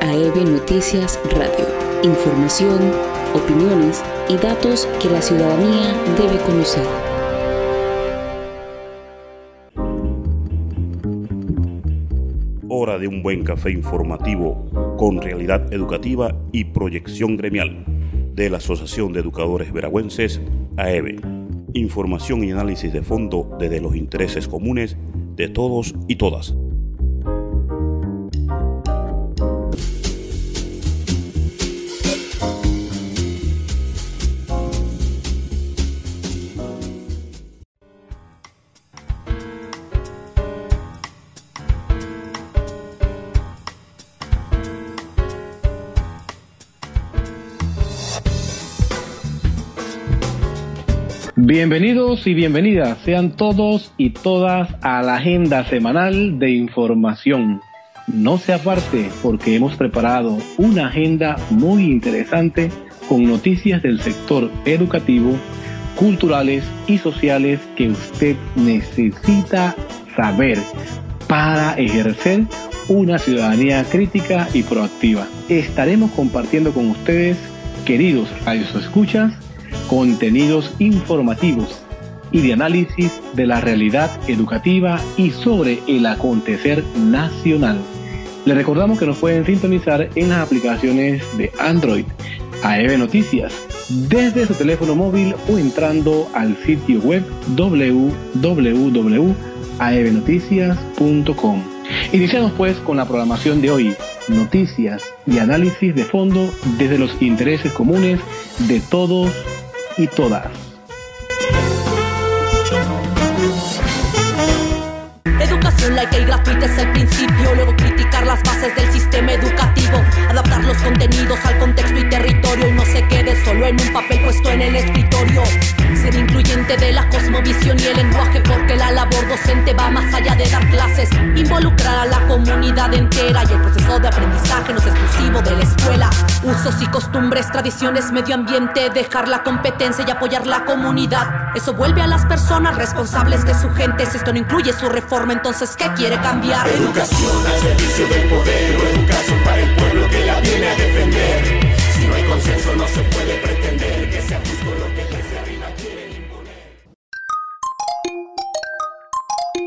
AEB Noticias Radio. Información, opiniones y datos que la ciudadanía debe conocer. Hora de un buen café informativo con realidad educativa y proyección gremial de la Asociación de Educadores Veragüenses, AEB. Información y análisis de fondo desde los intereses comunes de todos y todas. Bienvenidos y bienvenidas sean todos y todas a la agenda semanal de información. No se aparte porque hemos preparado una agenda muy interesante con noticias del sector educativo, culturales y sociales que usted necesita saber para ejercer una ciudadanía crítica y proactiva. Estaremos compartiendo con ustedes, queridos escuchas contenidos informativos y de análisis de la realidad educativa y sobre el acontecer nacional. Les recordamos que nos pueden sintonizar en las aplicaciones de Android, AEB Noticias, desde su teléfono móvil o entrando al sitio web www.aebnoticias.com. Iniciamos pues con la programación de hoy, noticias y análisis de fondo desde los intereses comunes de todos y todas. Educación laica y gratuita es el principio, luego criticar las bases del sistema educativo, adaptar los contenidos al contexto y territorio y no se quede solo en un papel puesto en el escritorio. Ser incluyente de la cosmovisión y el lenguaje porque la labor docente va más allá de dar clases, involucrar a la comunidad entera y el proceso de aprendizaje no es exclusivo de la escuela. Usos y costumbres, tradiciones, medio ambiente, dejar la competencia y apoyar la comunidad. Eso vuelve a las personas responsables de su gente. Si esto no incluye su reforma, entonces ¿qué quiere cambiar? Educación al servicio del poder o educación para el pueblo que la viene a defender. Si no hay consenso no se puede pretender que sea justo lo que desde arriba quieren imponer.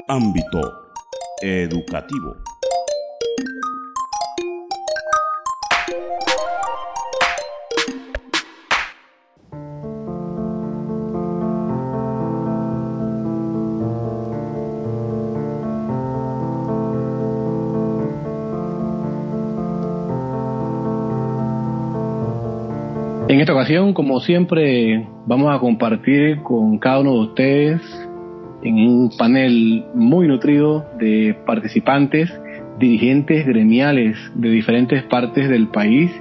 Ámbito educativo. Ocasión, como siempre, vamos a compartir con cada uno de ustedes en un panel muy nutrido de participantes, dirigentes gremiales de diferentes partes del país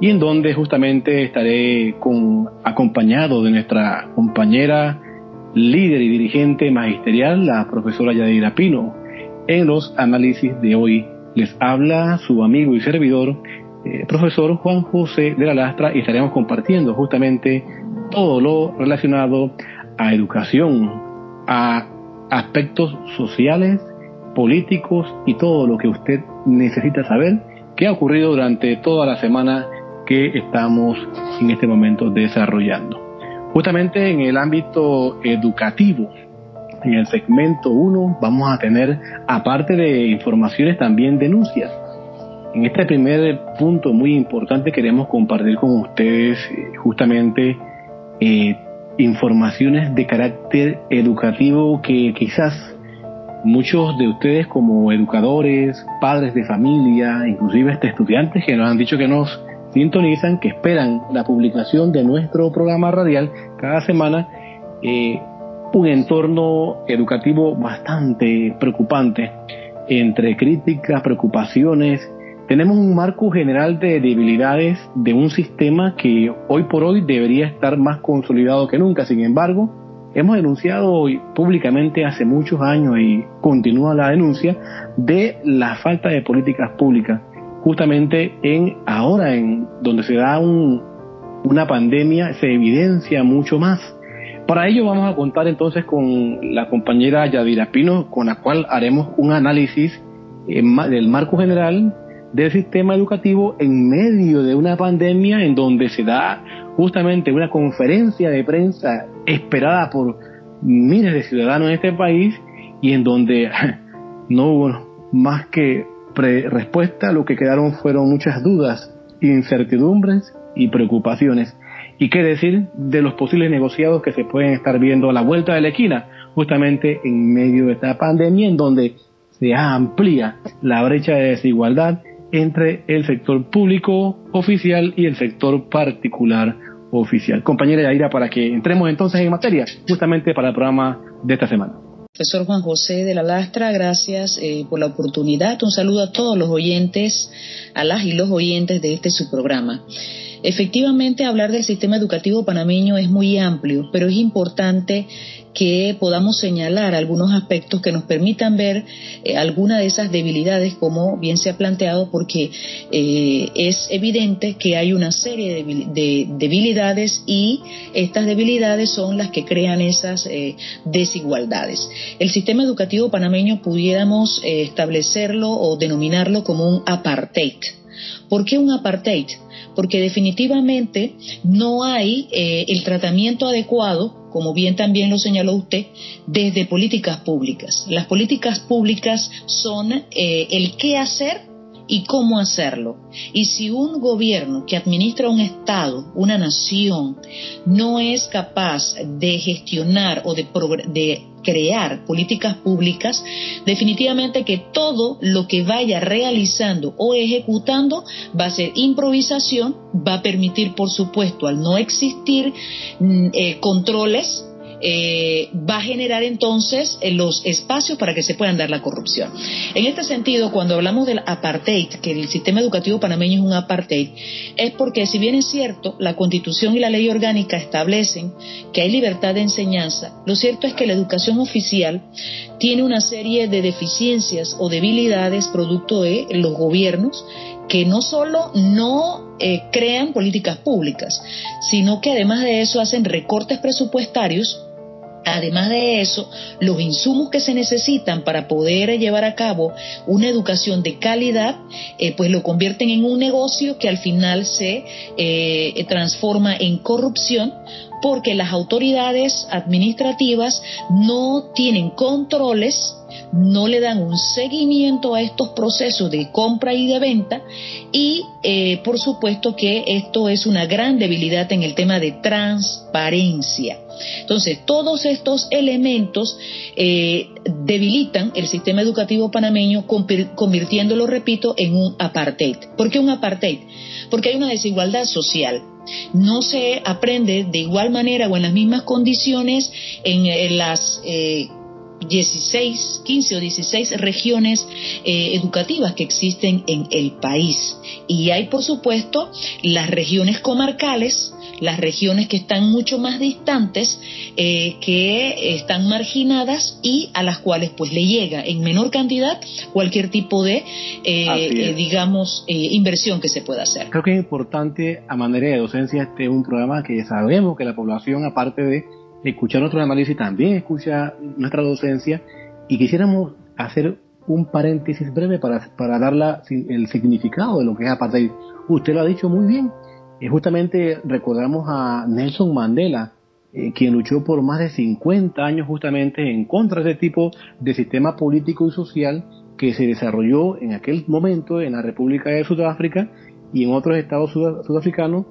y en donde justamente estaré con, acompañado de nuestra compañera líder y dirigente magisterial, la profesora Yadira Pino. En los análisis de hoy les habla su amigo y servidor, eh, profesor Juan José de la Lastra y estaremos compartiendo justamente todo lo relacionado a educación, a aspectos sociales, políticos y todo lo que usted necesita saber que ha ocurrido durante toda la semana que estamos en este momento desarrollando. Justamente en el ámbito educativo, en el segmento 1 vamos a tener, aparte de informaciones, también denuncias en este primer punto muy importante queremos compartir con ustedes eh, justamente eh, informaciones de carácter educativo que quizás muchos de ustedes como educadores, padres de familia, inclusive este estudiantes que nos han dicho que nos sintonizan, que esperan la publicación de nuestro programa radial cada semana, eh, un entorno educativo bastante preocupante entre críticas, preocupaciones tenemos un marco general de debilidades de un sistema que hoy por hoy debería estar más consolidado que nunca. Sin embargo, hemos denunciado públicamente hace muchos años y continúa la denuncia de la falta de políticas públicas. Justamente en ahora en donde se da una pandemia se evidencia mucho más. Para ello vamos a contar entonces con la compañera Yadira Pino, con la cual haremos un análisis eh, del marco general del sistema educativo en medio de una pandemia en donde se da justamente una conferencia de prensa esperada por miles de ciudadanos en este país y en donde no hubo más que respuesta, lo que quedaron fueron muchas dudas, incertidumbres y preocupaciones. ¿Y qué decir de los posibles negociados que se pueden estar viendo a la vuelta de la esquina, justamente en medio de esta pandemia en donde se amplía la brecha de desigualdad entre el sector público oficial y el sector particular oficial. Compañera Yaira, para que entremos entonces en materia, justamente para el programa de esta semana. Profesor Juan José de la Lastra, gracias eh, por la oportunidad. Un saludo a todos los oyentes, a las y los oyentes de este su programa. Efectivamente, hablar del sistema educativo panameño es muy amplio, pero es importante que podamos señalar algunos aspectos que nos permitan ver eh, alguna de esas debilidades, como bien se ha planteado, porque eh, es evidente que hay una serie de, debilidades y estas debilidades son las que crean esas eh, desigualdades. El sistema educativo panameño pudiéramos establecerlo o denominarlo como un apartheid. ¿Por qué un apartheid? Porque definitivamente no hay el tratamiento adecuado como bien también lo señaló usted, desde políticas públicas. Las políticas públicas son eh, el qué hacer y cómo hacerlo. Y si un gobierno que administra un Estado, una nación, no es capaz de gestionar o de, de crear políticas públicas, definitivamente que todo lo que vaya realizando o ejecutando va a ser improvisación, va a permitir, por supuesto, al no existir mm, eh, controles, eh, va a generar entonces eh, los espacios para que se puedan dar la corrupción. En este sentido, cuando hablamos del apartheid, que el sistema educativo panameño es un apartheid, es porque si bien es cierto, la constitución y la ley orgánica establecen que hay libertad de enseñanza, lo cierto es que la educación oficial tiene una serie de deficiencias o debilidades producto de los gobiernos que no solo no eh, crean políticas públicas, sino que además de eso hacen recortes presupuestarios Además de eso, los insumos que se necesitan para poder llevar a cabo una educación de calidad, eh, pues lo convierten en un negocio que al final se eh, transforma en corrupción porque las autoridades administrativas no tienen controles no le dan un seguimiento a estos procesos de compra y de venta y eh, por supuesto que esto es una gran debilidad en el tema de transparencia. Entonces, todos estos elementos eh, debilitan el sistema educativo panameño, convirtiéndolo, repito, en un apartheid. ¿Por qué un apartheid? Porque hay una desigualdad social. No se aprende de igual manera o en las mismas condiciones en, las eh, 16, 15 o 16 regiones eh, educativas que existen en el país. Y hay, por supuesto, las regiones comarcales, las regiones que están mucho más distantes, eh, que están marginadas y a las cuales pues le llega en menor cantidad cualquier tipo de, eh, digamos, inversión que se pueda hacer. Creo que es importante a manera de docencia este un programa que sabemos que la población, aparte de escuchar nuestro análisis, también escucha nuestra docencia y quisiéramos hacer un paréntesis breve para, para dar el significado de lo que es apartheid. Usted lo ha dicho muy bien. Eh, justamente recordamos a Nelson Mandela, eh, quien luchó por más de 50 años justamente en contra de este tipo de sistema político y social que se desarrolló en aquel momento en la República de Sudáfrica y en otros estados sudafricanos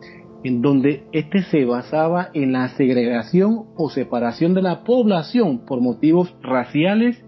en donde este se basaba en la segregación o separación de la población por motivos raciales,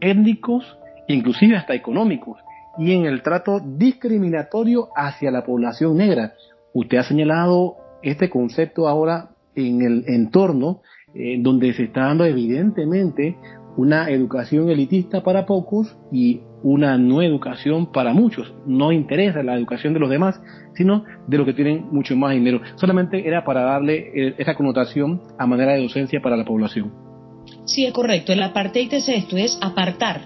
étnicos, inclusive hasta económicos, y en el trato discriminatorio hacia la población negra. Usted ha señalado este concepto ahora en el entorno eh, donde se está dando evidentemente una educación elitista para pocos y una no educación para muchos. No interesa la educación de los demás, sino de los que tienen mucho más dinero. Solamente era para darle eh, esa connotación a manera de docencia para la población. Sí, es correcto. El apartheid es esto, es apartar,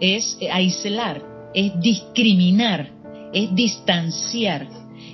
es aislar, es discriminar, es distanciar.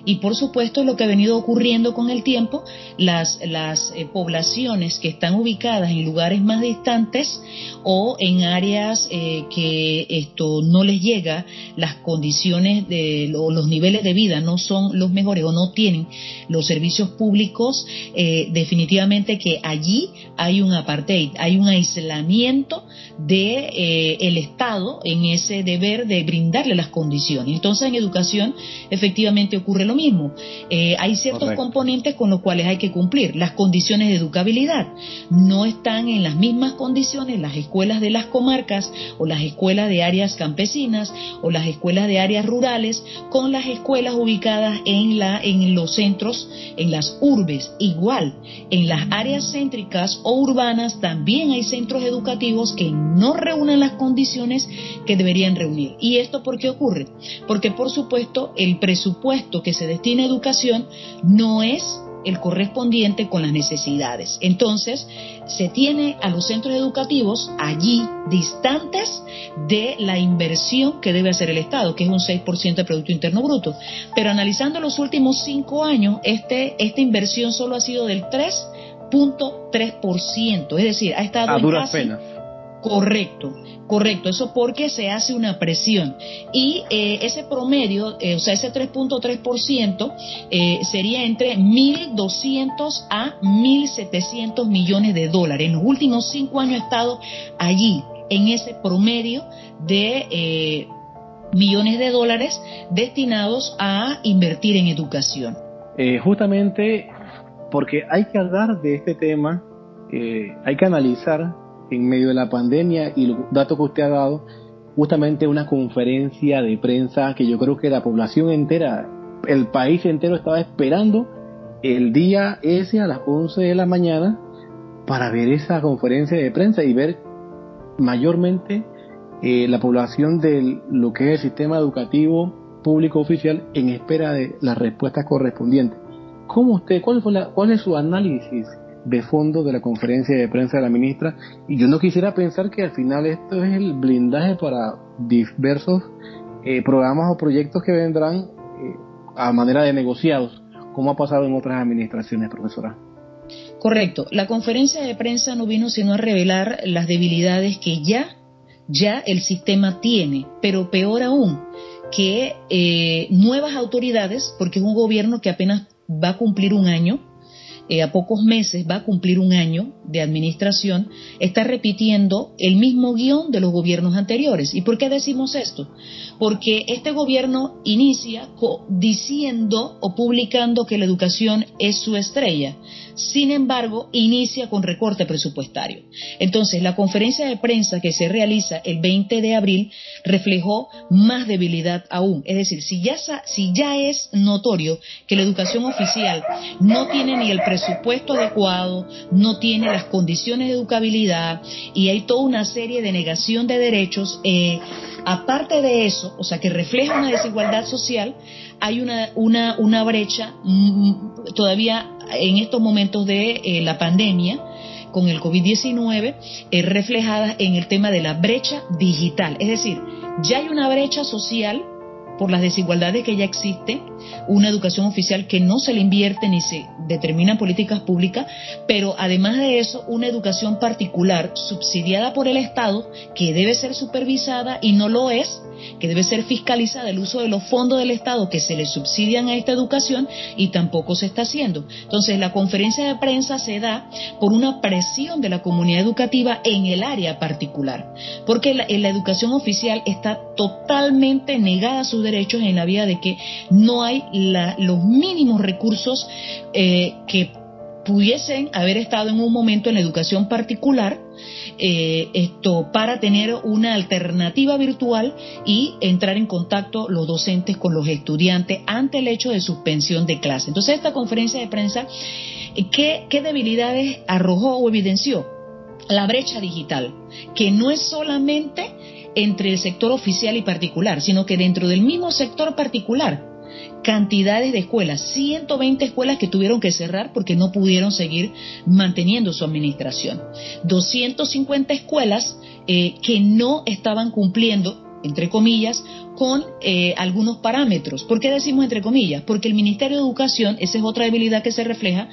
Y por supuesto lo que ha venido ocurriendo con el tiempo, las, las eh, poblaciones que están ubicadas en lugares más distantes o en áreas eh, que esto no les llega, las condiciones de o los niveles de vida no son los mejores o no tienen los servicios públicos, eh, definitivamente que allí hay un apartheid, hay un aislamiento de el Estado en ese deber de brindarle las condiciones. Entonces en educación efectivamente ocurre lo mismo. Eh, hay ciertos componentes con los cuales hay que cumplir. Las condiciones de educabilidad no están en las mismas condiciones las escuelas de las comarcas o las escuelas de áreas campesinas o las escuelas de áreas rurales con las escuelas ubicadas en, la, en los centros, en las urbes. Igual, en las áreas céntricas o urbanas también hay centros educativos que no reúnen las condiciones que deberían reunir. ¿Y esto por qué ocurre? Porque por supuesto el presupuesto que se destina a educación no es el correspondiente con las necesidades. Entonces, se tiene a los centros educativos allí distantes de la inversión que debe hacer el Estado, que es un 6% del Producto Interno Bruto. Pero analizando los últimos cinco años, este, esta inversión solo ha sido del 3.3%, es decir, ha estado a duras penas. Correcto. Correcto, eso porque se hace una presión. Y eh, ese promedio, eh, o sea, ese 3.3% eh, sería entre 1.200 a 1.700 millones de dólares. En los últimos cinco años ha estado allí, en ese promedio de millones de dólares destinados a invertir en educación. justamente porque hay que hablar de este tema, hay que analizar en medio de la pandemia y los datos que usted ha dado, justamente una conferencia de prensa que yo creo que la población entera, el país entero estaba esperando el día ese a las 11 de la mañana para ver esa conferencia de prensa y ver mayormente eh, la población de lo que es el sistema educativo público oficial en espera de las respuestas correspondientes. ¿Cómo usted, cuál, fue la, cuál es su análisis de fondo de la conferencia de prensa de la ministra y yo no quisiera pensar que al final esto es el blindaje para diversos eh, programas o proyectos que vendrán eh, a manera de negociados, como ha pasado en otras administraciones, profesora. Correcto. La conferencia de prensa no vino sino a revelar las debilidades que ya, ya el sistema tiene, pero peor aún, que eh, nuevas autoridades, porque es un gobierno que apenas va a cumplir un año, eh, a pocos meses va a cumplir un año de administración, está repitiendo el mismo guion de los gobiernos anteriores. ¿Y por qué decimos esto? Porque este gobierno inicia diciendo o publicando que la educación es su estrella. Sin embargo, inicia con recorte presupuestario. Entonces, la conferencia de prensa que se realiza el 20 de abril reflejó más debilidad aún. Es decir, si ya, si ya es notorio que la educación oficial no tiene ni el presupuesto adecuado, no tiene las condiciones de educabilidad y hay toda una serie de negación de derechos, eh, aparte de eso, o sea, que refleja una desigualdad social, hay una, una, una brecha mm, todavía en estos momentos de eh, la pandemia con el COVID-19 eh, reflejada en el tema de la brecha digital. Es decir, ya hay una brecha social por las desigualdades que ya existen, una educación oficial que no se le invierte ni se determinan políticas públicas, pero además de eso, una educación particular subsidiada por el Estado que debe ser supervisada y no lo es que debe ser fiscalizada el uso de los fondos del Estado que se le subsidian a esta educación y tampoco se está haciendo. Entonces, la conferencia de prensa se da por una presión de la comunidad educativa en el área particular, porque la, en la educación oficial está totalmente negada a sus derechos en la vía de que no hay los mínimos recursos eh, que pudiesen haber estado en un momento en la educación particular eh, esto para tener una alternativa virtual y entrar en contacto los docentes con los estudiantes ante el hecho de suspensión de clase. Entonces esta conferencia de prensa, ¿qué, qué debilidades arrojó o evidenció? La brecha digital, que no es solamente entre el sector oficial y particular, sino que dentro del mismo sector particular cantidades de escuelas, 120 escuelas que tuvieron que cerrar porque no pudieron seguir manteniendo su administración, 250 escuelas eh, que no estaban cumpliendo entre comillas, con eh, algunos parámetros. ¿Por qué decimos entre comillas? Porque el Ministerio de Educación, esa es otra debilidad que se refleja,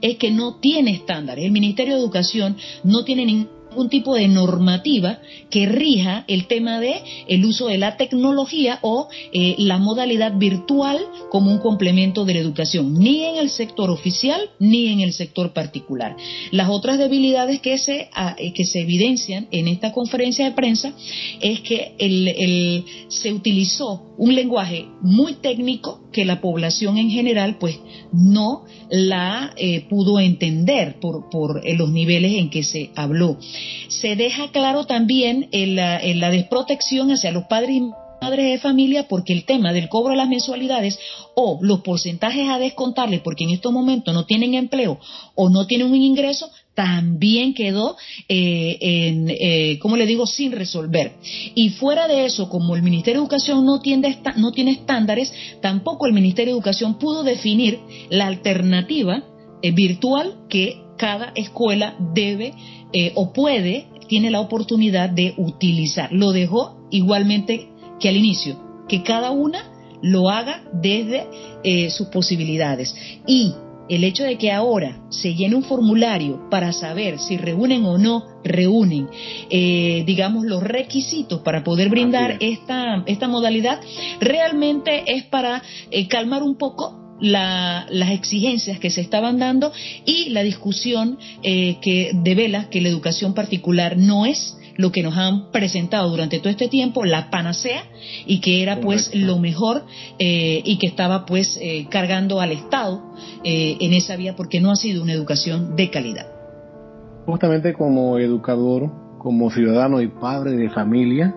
es que no tiene estándares. El Ministerio de Educación no tiene ningún un tipo de normativa que rija el tema de el uso de la tecnología o eh, la modalidad virtual como un complemento de la educación, ni en el sector oficial ni en el sector particular. Las otras debilidades que se, ah, eh, que se evidencian en esta conferencia de prensa es que se utilizó un lenguaje muy técnico que la población en general pues no la eh, pudo entender por, por los niveles en que se habló. Se deja claro también la, desprotección hacia los padres y madres de familia porque el tema del cobro de las mensualidades o los porcentajes a descontarles porque en estos momentos no tienen empleo o no tienen un ingreso también quedó, eh, en, eh, como le digo, sin resolver. Y fuera de eso, como el Ministerio de Educación no tiene, no tiene estándares, tampoco el Ministerio de Educación pudo definir la alternativa eh, virtual que cada escuela debe eh, o puede, tiene la oportunidad de utilizar. Lo dejó igualmente que al inicio, que cada una lo haga desde eh, sus posibilidades. Y el hecho de que ahora se llene un formulario para saber si reúnen o no reúnen, eh, digamos, los requisitos para poder brindar esta, esta modalidad, realmente es para calmar un poco las exigencias que se estaban dando y la discusión eh, que devela que la educación particular no es lo que nos han presentado durante todo este tiempo, la panacea, y que era pues lo mejor eh, y que estaba pues eh, cargando al Estado en esa vía porque no ha sido una educación de calidad. Justamente como educador, como ciudadano y padre de familia,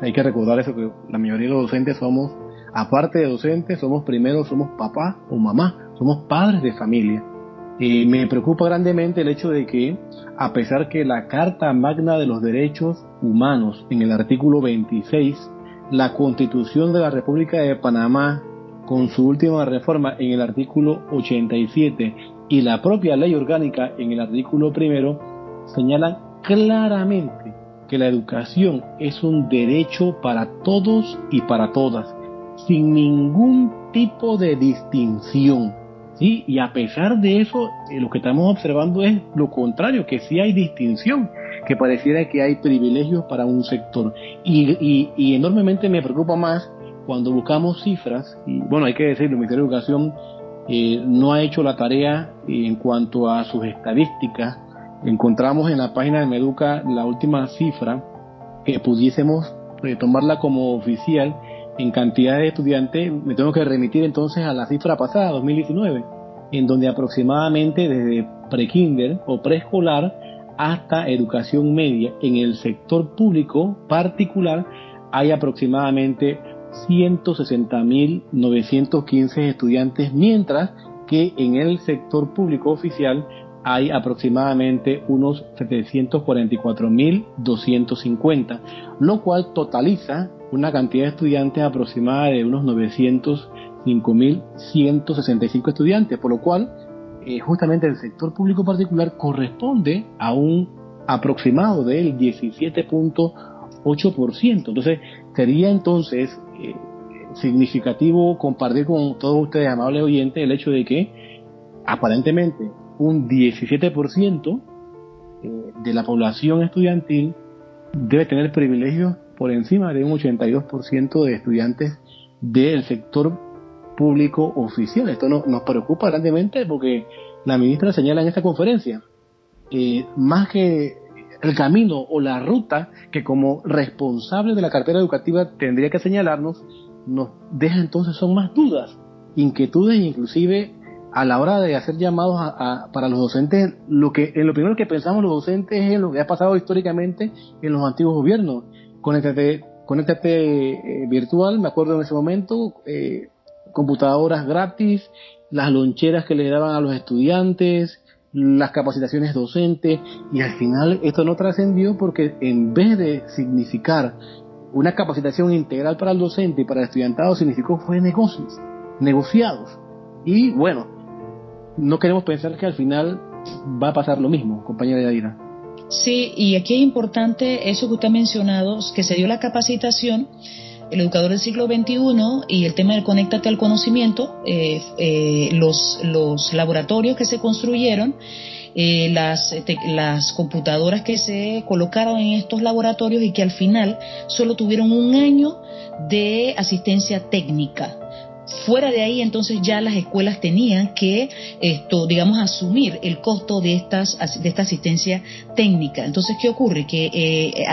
hay que recordar eso que la mayoría de los docentes somos aparte de docentes, somos primero, somos papá o mamá, somos padres de familia. Y me preocupa grandemente el hecho de que, a pesar que la Carta Magna de los Derechos Humanos, en el artículo 26, la Constitución de la República de Panamá, con su última reforma en el artículo 87, y la propia ley orgánica en el artículo primero, señalan claramente que la educación es un derecho para todos y para todas sin ningún tipo de distinción. ¿sí? Y a pesar de eso, eh, lo que estamos observando es lo contrario, que sí hay distinción, que pareciera que hay privilegios para un sector. Y, y, enormemente me preocupa más cuando buscamos cifras, y bueno, hay que decir, el Ministerio de Educación eh, no ha hecho la tarea en cuanto a sus estadísticas. Encontramos en la página de Meduca la última cifra que pudiésemos tomarla como oficial en cantidad de estudiantes, me tengo que remitir entonces a la cifra pasada, 2019, en donde aproximadamente desde prekinder o preescolar hasta educación media en el sector público particular hay aproximadamente 160.915 estudiantes, mientras que en el sector público oficial hay aproximadamente unos 744.250, lo cual totaliza una cantidad de estudiantes aproximada de unos 905.165 estudiantes, por lo cual eh, justamente el sector público particular corresponde a un aproximado del 17.8%. Entonces, sería entonces eh, significativo compartir con todos ustedes, amables oyentes, el hecho de que aparentemente un 17% eh, de la población estudiantil debe tener privilegios por encima de un 82% de estudiantes del sector público oficial. Esto nos preocupa grandemente porque la ministra señala en esta conferencia, eh, más que el camino o la ruta que como responsable de la cartera educativa tendría que señalarnos, nos deja entonces son más dudas, inquietudes inclusive a la hora de hacer llamados para los docentes, lo que en lo primero que pensamos los docentes es en lo que ha pasado históricamente en los antiguos gobiernos, conéctate, conéctate eh, virtual, me acuerdo en ese momento, eh, computadoras gratis, las loncheras que le daban a los estudiantes, las capacitaciones docentes, y al final esto no trascendió porque en vez de significar una capacitación integral para el docente y para el estudiantado, significó fue negocios, negociados. Y bueno, no queremos pensar que al final va a pasar lo mismo, compañera Yadira. Sí, y aquí es importante eso que usted ha mencionado, que se dio la capacitación el educador del siglo XXI y el tema del conéctate al conocimiento, eh, eh, los, los laboratorios que se construyeron, eh, las, las computadoras que se colocaron en estos laboratorios y que al final solo tuvieron un año de asistencia técnica Fuera de ahí, entonces ya las escuelas tenían que, esto, digamos, asumir el costo de, estas, de esta asistencia técnica. Entonces, ¿qué ocurre? Que eh,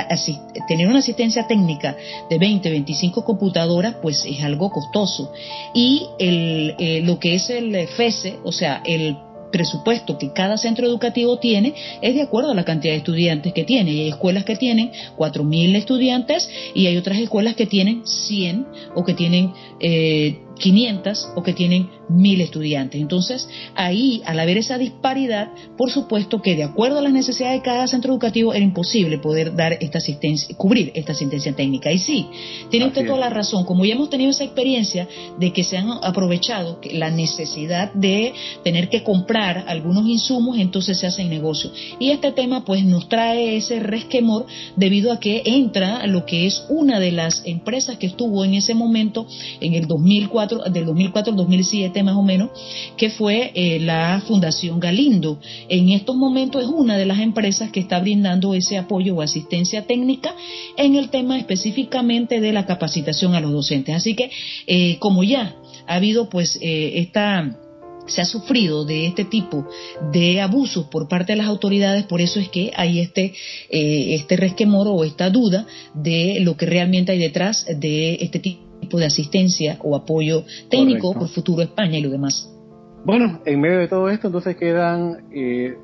tener una asistencia técnica de 20, 25 computadoras, pues es algo costoso. Y el, eh, lo que es el FESE, o sea, el presupuesto que cada centro educativo tiene es de acuerdo a la cantidad de estudiantes que tiene. Hay escuelas que tienen 4.000 estudiantes y hay otras escuelas que tienen 100 o que tienen eh, 500 o que tienen 1000 estudiantes. Entonces, ahí, al haber esa disparidad, por supuesto que de acuerdo a las necesidades de cada centro educativo era imposible poder dar esta asistencia, cubrir esta asistencia técnica. Y sí, tiene usted toda la razón. Como ya hemos tenido esa experiencia de que se han aprovechado la necesidad de tener que comprar algunos insumos, entonces se hacen negocios. Y este tema pues nos trae ese resquemor debido a que entra lo que es una de las empresas que estuvo en ese momento en el 2004 del 2004 al 2007 más o menos, que fue eh, la Fundación Galindo. En estos momentos es una de las empresas que está brindando ese apoyo o asistencia técnica en el tema específicamente de la capacitación a los docentes. Así que, eh, como ya ha habido pues eh, esta se ha sufrido de este tipo de abusos por parte de las autoridades, por eso es que hay este, este resquemor o esta duda de lo que realmente hay detrás de este tipo de asistencia o apoyo técnico por Futuro España y lo demás. Bueno, en medio de todo esto entonces quedan eh,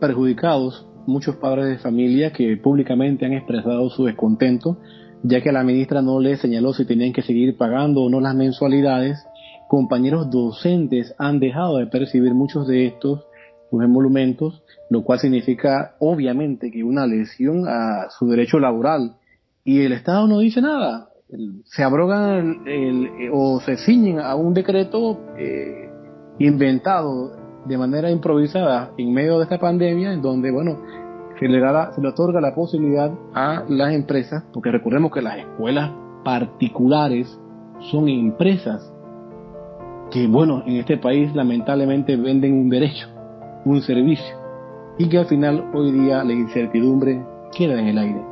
perjudicados muchos padres de familia que públicamente han expresado su descontento, ya que la ministra no les señaló si tenían que seguir pagando o no las mensualidades. Compañeros docentes han dejado de percibir muchos de estos emolumentos, lo cual significa obviamente que una lesión a su derecho laboral. Y el Estado no dice nada se abrogan el, o se ciñen a un decreto eh, inventado de manera improvisada en medio de esta pandemia, en donde, bueno, se le, da se le otorga la posibilidad a las empresas, porque recordemos que las escuelas particulares son empresas que, bueno, en este país lamentablemente venden un derecho, un servicio, y que al final hoy día la incertidumbre queda en el aire.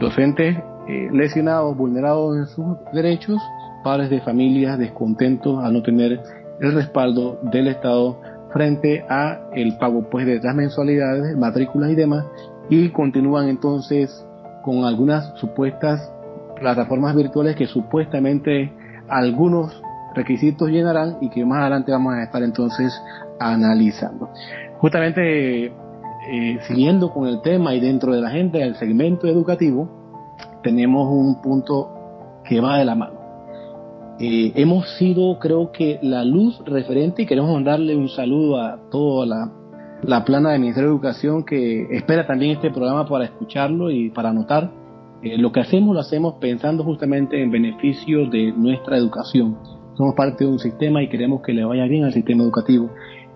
Docentes eh, lesionados, vulnerados en sus derechos, padres de familias descontentos al no tener el respaldo del Estado frente a el pago pues de las mensualidades, matrículas y demás, y continúan entonces con algunas supuestas plataformas virtuales que supuestamente algunos requisitos llenarán y que más adelante vamos a estar entonces analizando. Justamente eh, siguiendo con el tema y dentro de la gente del segmento educativo, tenemos un punto que va de la mano. Eh, hemos sido, creo que, la luz referente y queremos mandarle un saludo a toda la, la plana del Ministerio de Educación que espera también este programa para escucharlo y para anotar. Eh, lo que hacemos lo hacemos pensando justamente en beneficio de nuestra educación. Somos parte de un sistema y queremos que le vaya bien al sistema educativo.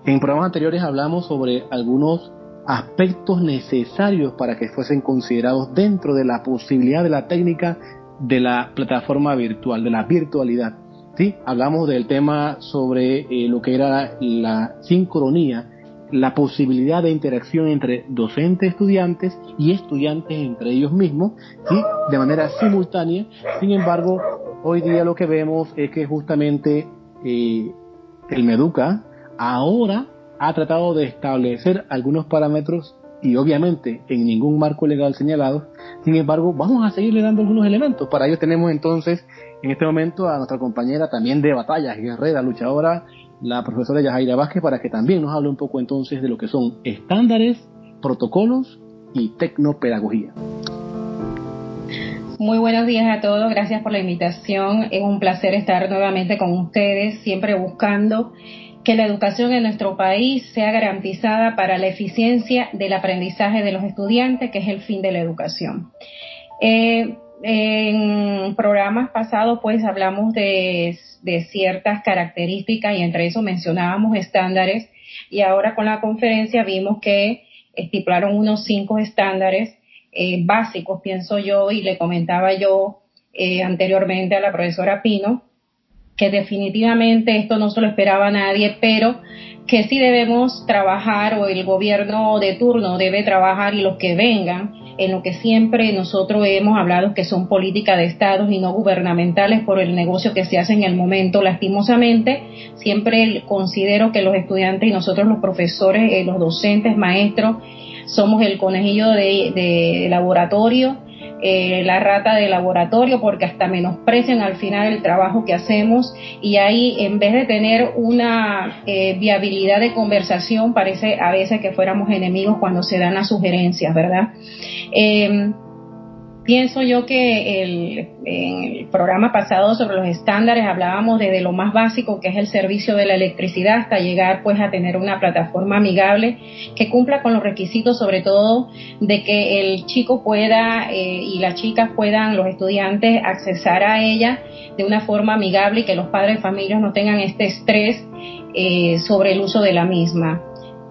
En programas anteriores hablamos sobre algunos aspectos necesarios para que fuesen considerados dentro de la posibilidad de la técnica de la plataforma virtual, de la virtualidad. ¿sí? Hablamos del tema sobre eh, lo que era la sincronía, la posibilidad de interacción entre docentes, estudiantes y estudiantes entre ellos mismos, ¿sí? de manera simultánea. Sin embargo, hoy día lo que vemos es que justamente eh, el Meduca ahora ha tratado de establecer algunos parámetros y obviamente en ningún marco legal señalado. Sin embargo, vamos a seguirle dando algunos elementos. Para ello tenemos entonces en este momento a nuestra compañera también de batallas, guerrera, luchadora, la profesora Yajaira Vázquez, para que también nos hable un poco entonces de lo que son estándares, protocolos y tecnopedagogía. Muy buenos días a todos, gracias por la invitación. Es un placer estar nuevamente con ustedes, siempre buscando que la educación en nuestro país sea garantizada para la eficiencia del aprendizaje de los estudiantes, que es el fin de la educación. Eh, en programas pasados, pues hablamos de, ciertas características y entre eso mencionábamos estándares y ahora con la conferencia vimos que estipularon unos cinco estándares eh, básicos, pienso yo, y le comentaba yo eh, anteriormente a la profesora Pino, que definitivamente esto no se lo esperaba nadie, pero que sí debemos trabajar o el gobierno de turno debe trabajar y los que vengan en lo que siempre nosotros hemos hablado que son políticas de estados y no gubernamentales por el negocio que se hace en el momento. Lastimosamente, siempre considero que los estudiantes y nosotros los profesores, eh, los docentes, maestros, somos el conejillo de laboratorio eh, la rata de laboratorio porque hasta menosprecian al final el trabajo que hacemos y ahí en vez de tener una eh, viabilidad de conversación parece a veces que fuéramos enemigos cuando se dan las sugerencias, ¿verdad? Eh, Pienso yo que el, en el programa pasado sobre los estándares hablábamos desde lo más básico que es el servicio de la electricidad hasta llegar pues a tener una plataforma amigable que cumpla con los requisitos sobre todo de que el chico pueda eh, y las chicas puedan, los estudiantes accesar a ella de una forma amigable y que los padres de familia no tengan este estrés eh, sobre el uso de la misma.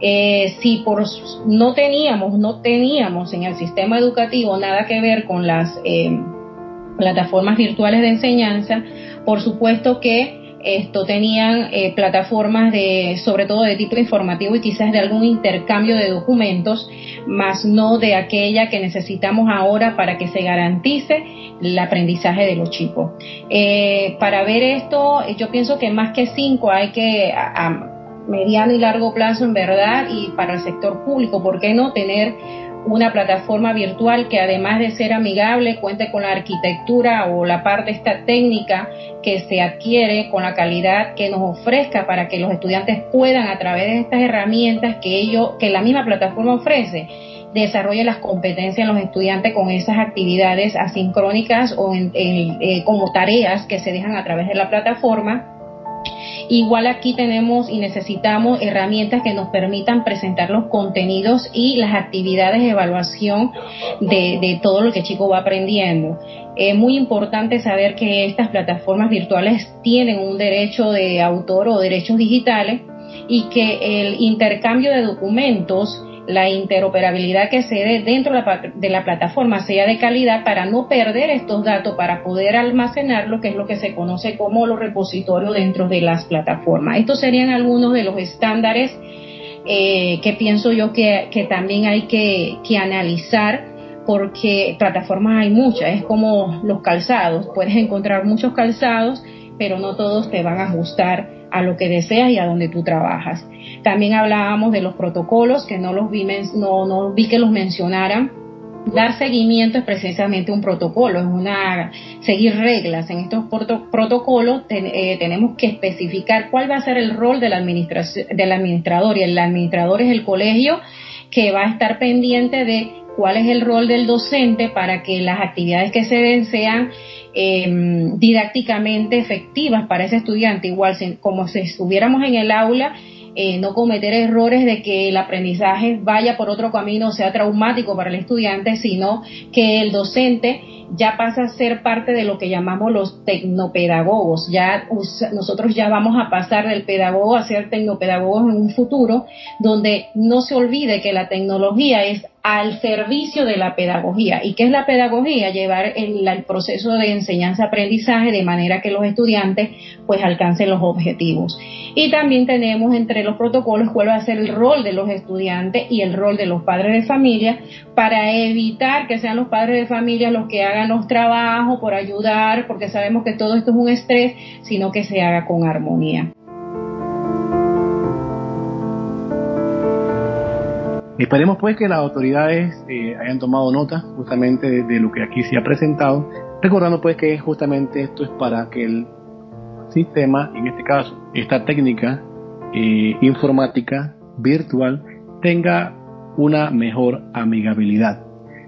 Eh, si por no teníamos, no teníamos en el sistema educativo nada que ver con las eh, plataformas virtuales de enseñanza, por supuesto que esto tenían eh, plataformas de, sobre todo de tipo informativo y quizás de algún intercambio de documentos, más no de aquella que necesitamos ahora para que se garantice el aprendizaje de los chicos. para ver esto, yo pienso que más que cinco hay que mediano y largo plazo en verdad y para el sector público, ¿por qué no tener una plataforma virtual que además de ser amigable cuente con la arquitectura o la parte esta técnica que se adquiere con la calidad que nos ofrezca para que los estudiantes puedan a través de estas herramientas que ellos que la misma plataforma ofrece desarrolle las competencias en los estudiantes con esas actividades asincrónicas o eh, como tareas que se dejan a través de la plataforma Igual aquí tenemos y necesitamos herramientas que nos permitan presentar los contenidos y las actividades de evaluación de, todo lo que el chico va aprendiendo. Es muy importante saber que estas plataformas virtuales tienen un derecho de autor o derechos digitales y que el intercambio de documentos la interoperabilidad que se dé dentro de la plataforma sea de calidad para no perder estos datos, para poder almacenar lo que es lo que se conoce como los repositorios dentro de las plataformas. Estos serían algunos de los estándares eh, que pienso yo que, también hay que, que analizar porque plataformas hay muchas, es como los calzados, puedes encontrar muchos calzados, pero no todos te van a ajustar a lo que deseas y a donde tú trabajas. También hablábamos de los protocolos, que no los vi, no, no vi que los mencionaran. Dar seguimiento es precisamente un protocolo, es una seguir reglas. En estos protocolos eh, tenemos que especificar cuál va a ser el rol del, del administrador y el administrador es el colegio que va a estar pendiente de cuál es el rol del docente para que las actividades que se den sean Em, didácticamente efectivas para ese estudiante, igual como si estuviéramos en el aula, eh, no cometer errores de que el aprendizaje vaya por otro camino, sea traumático para el estudiante, sino que el docente ya pasa a ser parte de lo que llamamos los tecnopedagogos. Ya nosotros ya vamos a pasar del pedagogo a ser tecnopedagogos en un futuro donde no se olvide que la tecnología es al servicio de la pedagogía. ¿Y qué es la pedagogía? Llevar el, proceso de enseñanza-aprendizaje de manera que los estudiantes pues alcancen los objetivos. Y también tenemos entre los protocolos cuál va a ser el rol de los estudiantes y el rol de los padres de familia para evitar que sean los padres de familia los que hagan los trabajos por ayudar, porque sabemos que todo esto es un estrés, sino que se haga con armonía. Esperemos pues que las autoridades eh, hayan tomado nota justamente de, lo que aquí se ha presentado, recordando pues que justamente esto es para que el sistema, en este caso esta técnica eh, informática virtual, tenga una mejor amigabilidad,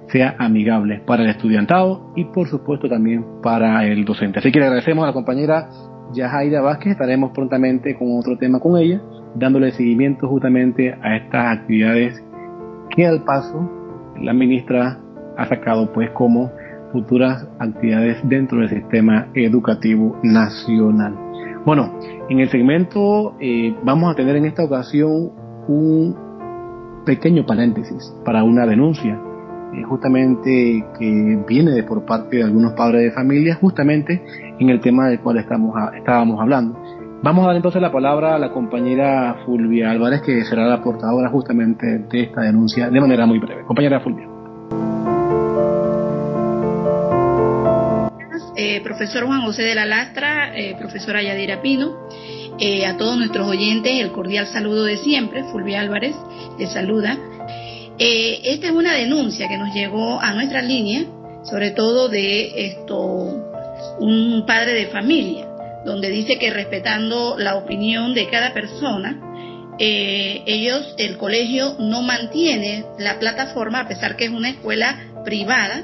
sea amigable para el estudiantado y por supuesto también para el docente. Así que le agradecemos a la compañera Yajaira Vázquez, estaremos prontamente con otro tema con ella, dándole seguimiento justamente a estas actividades que al paso la ministra ha sacado pues como futuras actividades dentro del sistema educativo nacional. Bueno, en el segmento eh, vamos a tener en esta ocasión un pequeño paréntesis para una denuncia eh, justamente que viene de por parte de algunos padres de familia justamente en el tema del cual estamos estábamos hablando. Vamos a dar entonces la palabra a la compañera Fulvia Álvarez, que será la portadora justamente de esta denuncia de manera muy breve. Compañera Fulvia. Eh, profesor Juan José de la Lastra, eh, profesora Yadira Pino, eh, a todos nuestros oyentes el cordial saludo de siempre, Fulvia Álvarez les saluda. esta es una denuncia que nos llegó a nuestra línea, sobre todo de esto, un padre de familia donde dice que respetando la opinión de cada persona, eh, ellos, el colegio no mantiene la plataforma a pesar que es una escuela privada,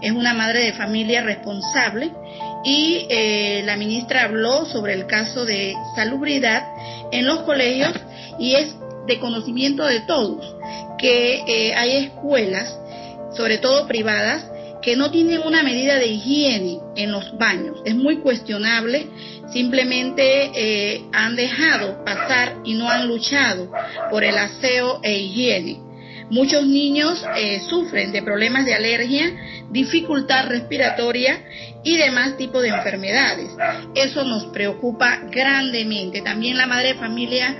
es una madre de familia responsable. Y eh, la ministra habló sobre el caso de salubridad en los colegios y es de conocimiento de todos que eh, hay escuelas, sobre todo privadas, que no tienen una medida de higiene en los baños. Es muy cuestionable, simplemente eh, han dejado pasar y no han luchado por el aseo e higiene. Muchos niños eh, sufren de problemas de alergia, dificultad respiratoria y demás tipos de enfermedades. Eso nos preocupa grandemente. También la madre de familia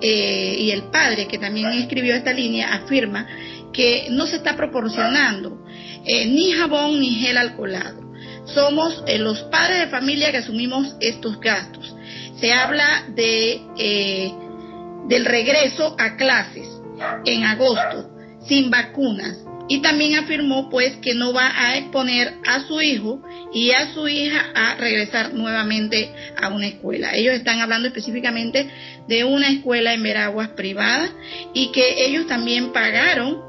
eh, y el padre, que también escribió esta línea, afirma que no se está proporcionando eh, ni jabón ni gel alcoholado. Somos eh, los padres de familia que asumimos estos gastos. Se habla de eh, del regreso a clases en agosto sin vacunas y también afirmó pues que no va a exponer a su hijo y a su hija a regresar nuevamente a una escuela. Ellos están hablando específicamente de una escuela en Veraguas privada y que ellos también pagaron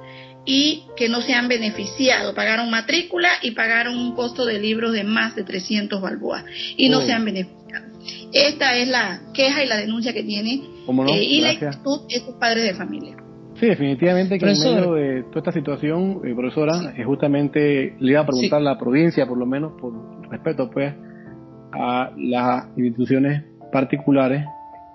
y que no se han beneficiado. Pagaron matrícula y pagaron un costo de libros de más de 300 balboas y no se han beneficiado. Esta es la queja y la denuncia que tiene eh, y la actitud de estos padres de familia. Sí, definitivamente que en medio de toda esta situación, eh, profesora, eh, justamente le iba a preguntar a la provincia, por lo menos por respeto pues a las instituciones particulares,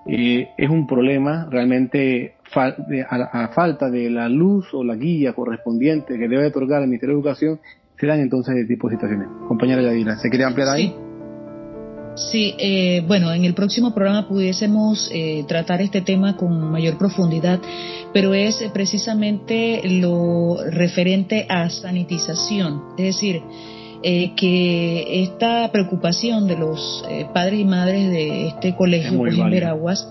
es un problema realmente a, falta de la luz o la guía correspondiente que debe otorgar el Ministerio de Educación, se dan entonces este tipo de situaciones. Compañera Yadira, ¿se quiere ampliar ahí? Sí, eh, bueno, en el próximo programa pudiésemos eh, tratar este tema con mayor profundidad, pero es precisamente lo referente a sanitización, es decir, eh, que esta preocupación de los eh, padres y madres de este colegio en Veraguas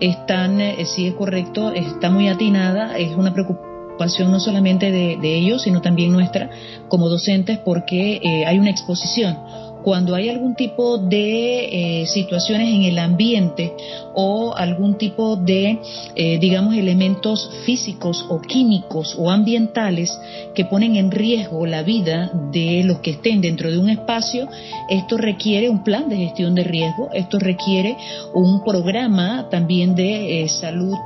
están, eh, si es correcto, está muy atinada, es una preocupación no solamente de, de ellos, sino también nuestra como docentes, porque hay una exposición cuando hay algún tipo de eh, situaciones en el ambiente o algún tipo de, eh, digamos, elementos físicos o químicos o ambientales que ponen en riesgo la vida de los que estén dentro de un espacio, esto requiere un plan de gestión de riesgo, esto requiere un programa también de eh, salud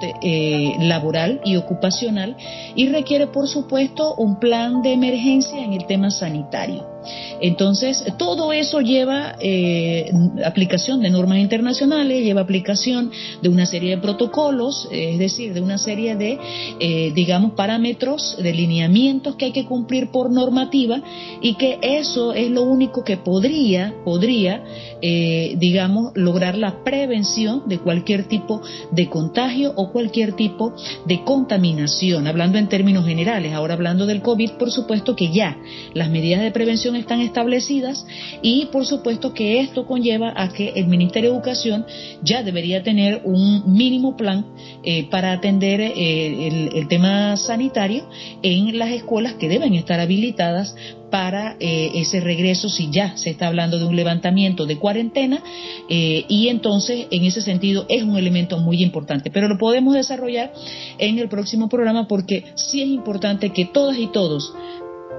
laboral y ocupacional y requiere, por supuesto, un plan de emergencia en el tema sanitario. Entonces, todo eso lleva eh, aplicación de normas internacionales, lleva aplicación de una serie de protocolos, es decir, de una serie de, eh, digamos, parámetros, de lineamientos que hay que cumplir por normativa y que eso es lo único que podría, podría, eh, digamos, lograr la prevención de cualquier tipo de contagio o cualquier tipo de contaminación, hablando en términos generales. Ahora hablando del COVID, por supuesto que ya las medidas de prevención están establecidas y por supuesto que esto conlleva a que el Ministerio de Educación ya debería tener un mínimo plan eh, para atender eh, el, tema sanitario en las escuelas que deben estar habilitadas para eh, ese regreso si ya se está hablando de un levantamiento de cuarentena y entonces en ese sentido es un elemento muy importante. Pero lo podemos desarrollar en el próximo programa porque sí es importante que todas y todos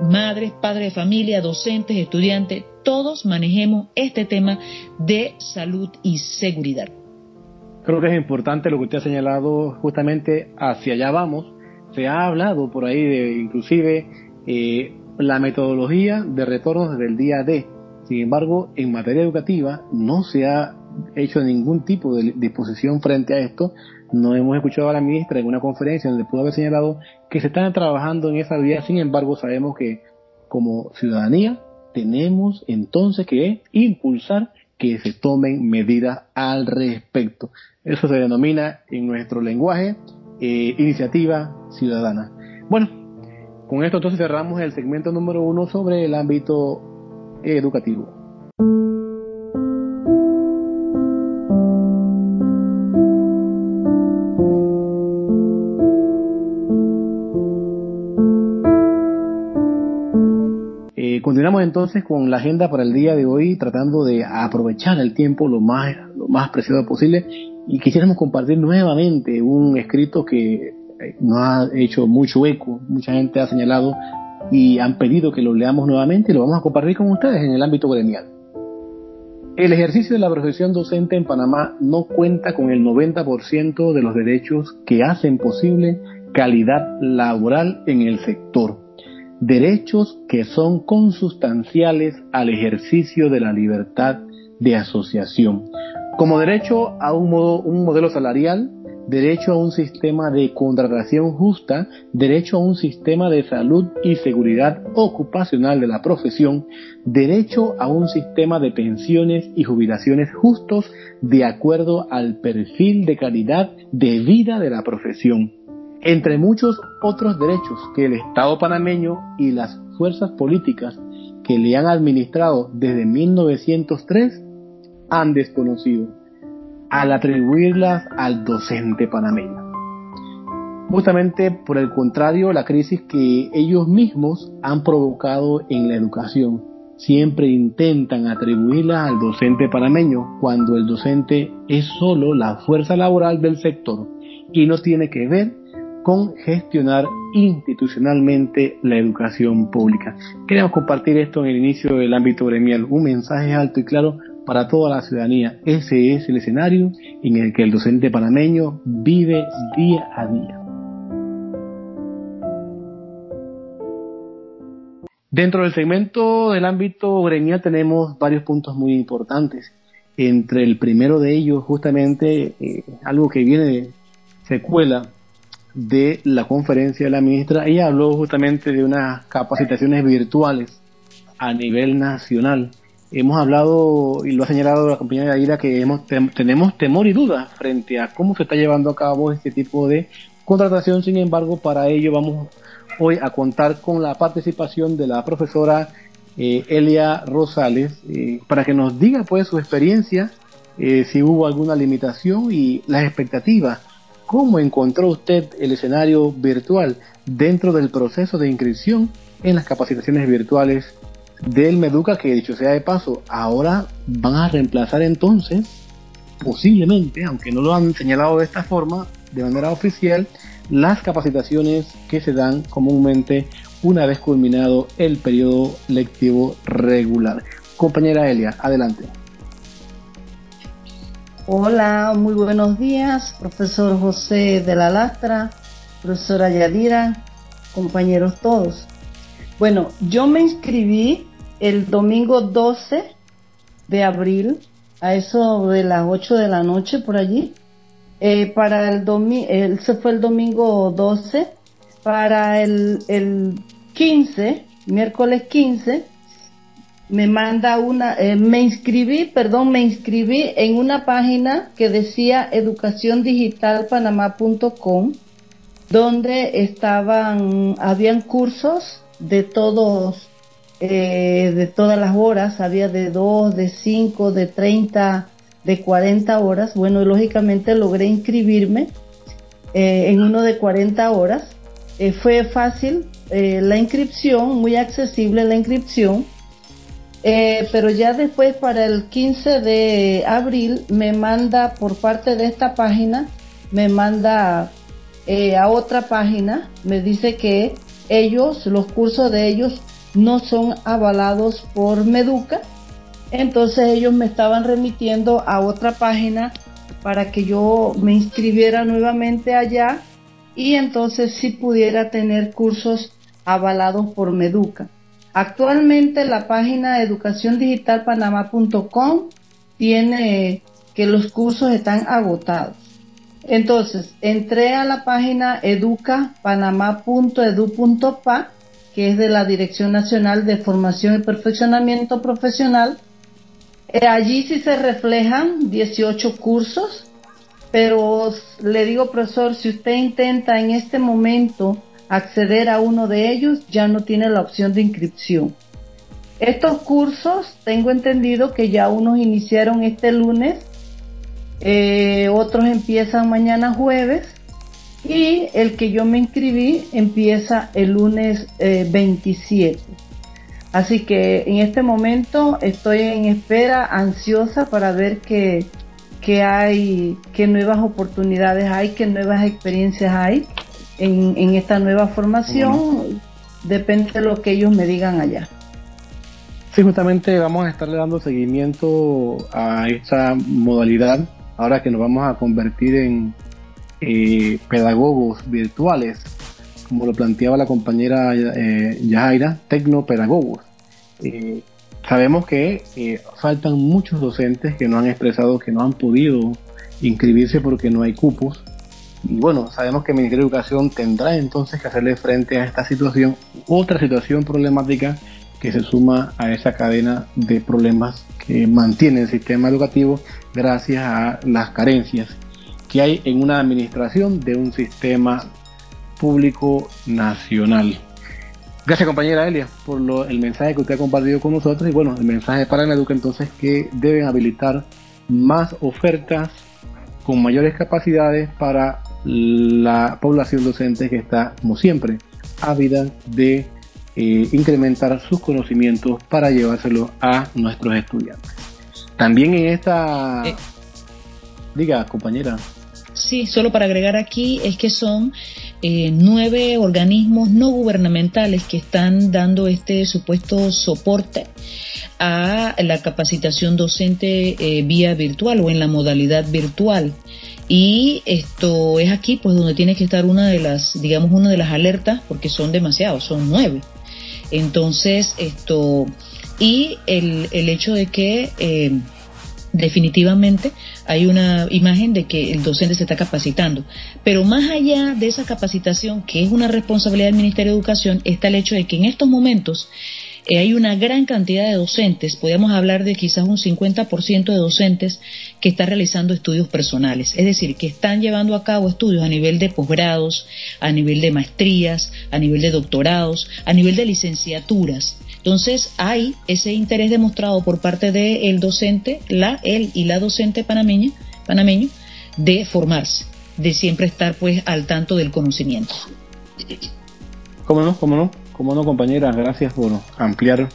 madres, padres de familia, docentes, estudiantes, todos manejemos este tema de salud y seguridad. Creo que es importante lo que usted ha señalado, justamente hacia allá vamos. Se ha hablado por ahí de inclusive eh, la metodología de retorno desde el día D. Sin embargo, en materia educativa no se ha hecho ningún tipo de disposición frente a esto. No hemos escuchado a la ministra en una conferencia donde pudo haber señalado que se están trabajando en esa vía. Sin embargo, sabemos que como ciudadanía tenemos entonces que impulsar que se tomen medidas al respecto. Eso se denomina en nuestro lenguaje eh, iniciativa ciudadana. Bueno, con esto entonces cerramos el segmento número uno sobre el ámbito educativo. Eh, continuamos entonces con la agenda para el día de hoy, tratando de aprovechar el tiempo lo más, lo más preciado posible y quisiéramos compartir nuevamente un escrito que nos ha hecho mucho eco, mucha gente ha señalado y han pedido que lo leamos nuevamente y lo vamos a compartir con ustedes en el ámbito gremial. El ejercicio de la profesión docente en Panamá no cuenta con el 90% de los derechos que hacen posible calidad laboral en el sector. Derechos que son consustanciales al ejercicio de la libertad de asociación. Como derecho a un, modo, un modelo salarial, derecho a un sistema de contratación justa, derecho a un sistema de salud y seguridad ocupacional de la profesión, derecho a un sistema de pensiones y jubilaciones justos de acuerdo al perfil de calidad de vida de la profesión, entre muchos otros derechos que el Estado panameño y las fuerzas políticas que le han administrado desde 1903 han desconocido al atribuirlas al docente panameño. Justamente por el contrario, la crisis que ellos mismos han provocado en la educación siempre intentan atribuirla al docente panameño cuando el docente es solo la fuerza laboral del sector y no tiene que ver con gestionar institucionalmente la educación pública. Queremos compartir esto en el inicio del ámbito gremial, un mensaje alto y claro para toda la ciudadanía. Ese es el escenario en el que el docente panameño vive día a día. Dentro del segmento del ámbito gremial tenemos varios puntos muy importantes. Entre el primero de ellos, justamente, eh, algo que viene de secuela de la conferencia de la ministra, ella habló justamente de unas capacitaciones virtuales a nivel nacional hemos hablado y lo ha señalado la compañía de Aira que hemos, tenemos temor y dudas frente a cómo se está llevando a cabo este tipo de contratación. Sin embargo, para ello vamos hoy a contar con la participación de la profesora eh, Elia Rosales eh, para que nos diga pues su experiencia, eh, si hubo alguna limitación y las expectativas. ¿Cómo encontró usted el escenario virtual dentro del proceso de inscripción en las capacitaciones virtuales del Meduca, que dicho sea de paso, ahora van a reemplazar entonces, posiblemente, aunque no lo han señalado de esta forma, de manera oficial, las capacitaciones que se dan comúnmente una vez culminado el periodo lectivo regular. Compañera Elia, adelante. Hola, muy buenos días, profesor José de la Lastra, profesora Yadira, compañeros todos. Bueno, yo me inscribí el domingo 12 de abril, a eso de las 8 de la noche por allí. Eh, para el domingo, se fue el domingo 12, para el, el 15, miércoles 15, me manda una, eh, me inscribí, perdón, me inscribí en una página que decía educaciondigitalpanamá.com, donde estaban, habían cursos de todos eh, de todas las horas, había de 2, de 5, de 30, de 40 horas. Bueno, lógicamente logré inscribirme eh, en uno de 40 horas. Fue fácil la inscripción, muy accesible la inscripción. Pero ya después para el 15 de abril me manda por parte de esta página, me manda a otra página, me dice que ellos, los cursos de ellos no son avalados por Meduca. Entonces ellos me estaban remitiendo a otra página para que yo me inscribiera nuevamente allá y entonces sí pudiera tener cursos avalados por Meduca. Actualmente la página educaciondigitalpanama.com tiene que los cursos están agotados. Entonces, entré a la página educapanamá.edu.pa, que es de la Dirección Nacional de Formación y Perfeccionamiento Profesional. Eh, allí sí se reflejan 18 cursos, pero le digo, profesor, si usted intenta en este momento acceder a uno de ellos, ya no tiene la opción de inscripción. Estos cursos, tengo entendido que ya unos iniciaron este lunes eh, otros empiezan mañana jueves y el que yo me inscribí empieza el lunes 27. Eh, Así que en este momento estoy en espera ansiosa para ver qué, hay, qué nuevas oportunidades hay, qué nuevas experiencias hay en, esta nueva formación. Depende de lo que ellos me digan allá. Sí, justamente vamos a estarle dando seguimiento a esta modalidad ahora que nos vamos a convertir en eh, pedagogos virtuales, como lo planteaba la compañera eh, Yajaira, tecnopedagogos. Eh, sabemos que eh, faltan muchos docentes que no han expresado que no han podido inscribirse porque no hay cupos. Y bueno, sabemos que el Ministerio de Educación tendrá entonces que hacerle frente a esta situación, otra situación problemática que se suma a esa cadena de problemas que mantiene el sistema educativo gracias a las carencias que hay en una administración de un sistema público nacional. Gracias compañera Elia por el mensaje que usted ha compartido con nosotros y bueno, el mensaje para la educa entonces que deben habilitar más ofertas con mayores capacidades para la población docente que está, como siempre, ávida de eh, incrementar sus conocimientos para llevárselo a nuestros estudiantes. También en esta... Eh. Diga, compañera. Sí, solo para agregar aquí es que son eh, nueve organismos no gubernamentales que están dando este supuesto soporte a la capacitación docente vía virtual o en la modalidad virtual. Y esto es aquí pues donde tiene que estar una de las, digamos, una de las alertas, porque son demasiados, son nueve. Entonces, esto, y el, el hecho de que eh, definitivamente hay una imagen de que el docente se está capacitando. Pero más allá de esa capacitación, que es una responsabilidad del Ministerio de Educación, está el hecho de que en estos momentos eh, hay una gran cantidad de docentes, podríamos hablar de quizás un 50% de docentes que están realizando estudios personales, es decir, que están llevando a cabo estudios a nivel de posgrados, a nivel de maestrías, a nivel de doctorados, a nivel de licenciaturas. Entonces hay ese interés demostrado por parte del docente, la, él y la docente panameña, panameño, de formarse, de siempre estar pues al tanto del conocimiento. ¿Cómo no? ¿Cómo no? Como no, compañera, gracias por ampliar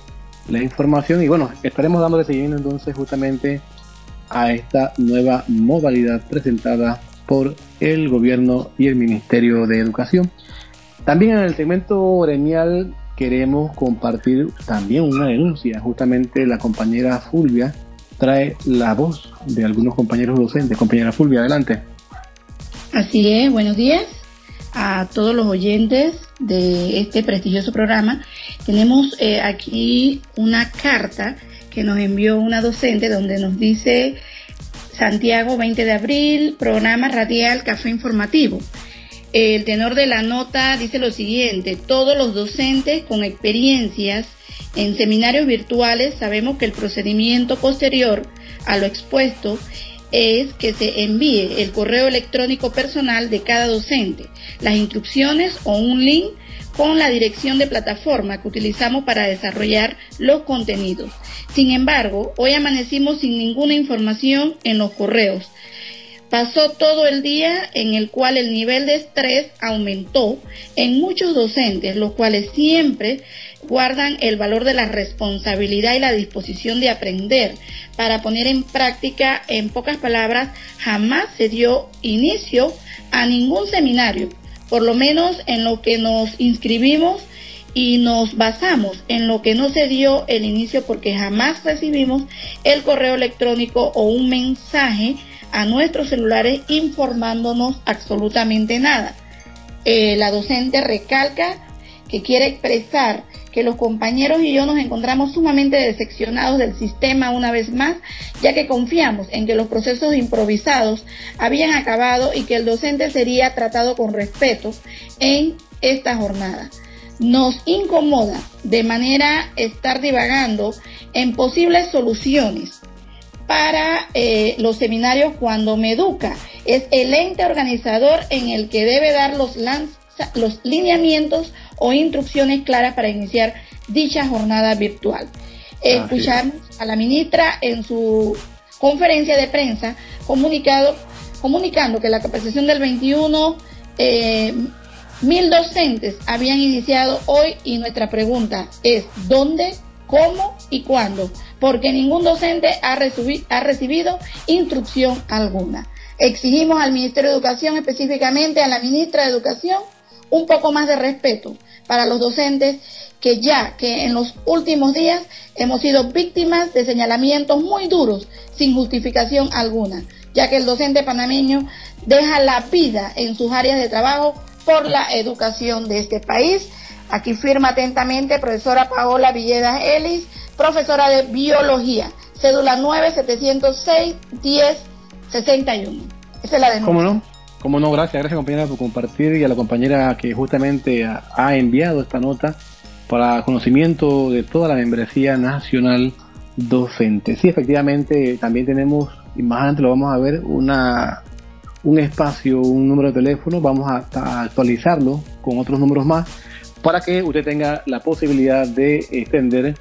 la información y bueno, estaremos dándole seguimiento entonces justamente a esta nueva modalidad presentada por el gobierno y el Ministerio de Educación. También en el segmento gremial queremos compartir también una denuncia. Justamente la compañera Fulvia trae la voz de algunos compañeros docentes. Compañera Fulvia, adelante. Así es, buenos días a todos los oyentes de este prestigioso programa. Tenemos eh, aquí una carta que nos envió una docente donde nos dice Santiago 20 de abril, programa radial Café Informativo. El tenor de la nota dice lo siguiente, todos los docentes con experiencias en seminarios virtuales sabemos que el procedimiento posterior a lo expuesto es que se envíe el correo electrónico personal de cada docente, las instrucciones o un link con la dirección de plataforma que utilizamos para desarrollar los contenidos. Sin embargo, hoy amanecimos sin ninguna información en los correos. Pasó todo el día en el cual el nivel de estrés aumentó en muchos docentes, los cuales siempre guardan el valor de la responsabilidad y la disposición de aprender. Para poner en práctica, en pocas palabras, jamás se dio inicio a ningún seminario, por lo menos en lo que nos inscribimos y nos basamos en lo que no se dio el inicio porque jamás recibimos el correo electrónico o un mensaje a nuestros celulares informándonos absolutamente nada. Eh, la docente recalca que quiere expresar que los compañeros y yo nos encontramos sumamente decepcionados del sistema una vez más, ya que confiamos en que los procesos improvisados habían acabado y que el docente sería tratado con respeto en esta jornada. Nos incomoda de manera estar divagando en posibles soluciones para eh, los seminarios cuando Meduca es el ente organizador en el que debe dar los, los lineamientos o instrucciones claras para iniciar dicha jornada virtual. Escuchamos a la ministra en su conferencia de prensa comunicado, comunicando que la capacitación del 21 eh, mil docentes habían iniciado hoy y nuestra pregunta es ¿dónde, cómo y cuándo? Porque ningún docente ha, recibido instrucción alguna. Exigimos al Ministerio de Educación, específicamente a la ministra de Educación, un poco más de respeto para los docentes que ya que en los últimos días hemos sido víctimas de señalamientos muy duros sin justificación alguna, ya que el docente panameño deja la vida en sus áreas de trabajo por la educación de este país. Aquí firma atentamente profesora Paola Villedas Ellis, profesora de biología, cédula 9706 1061. Esa es la denuncia. ¿Cómo no? Como no, gracias, gracias compañera por compartir y a la compañera que justamente ha enviado esta nota para conocimiento de toda la membresía nacional docente. Sí, efectivamente, también tenemos, y más adelante lo vamos a ver, una, un espacio, un número de teléfono, vamos a, actualizarlo con otros números más para que usted tenga la posibilidad de extender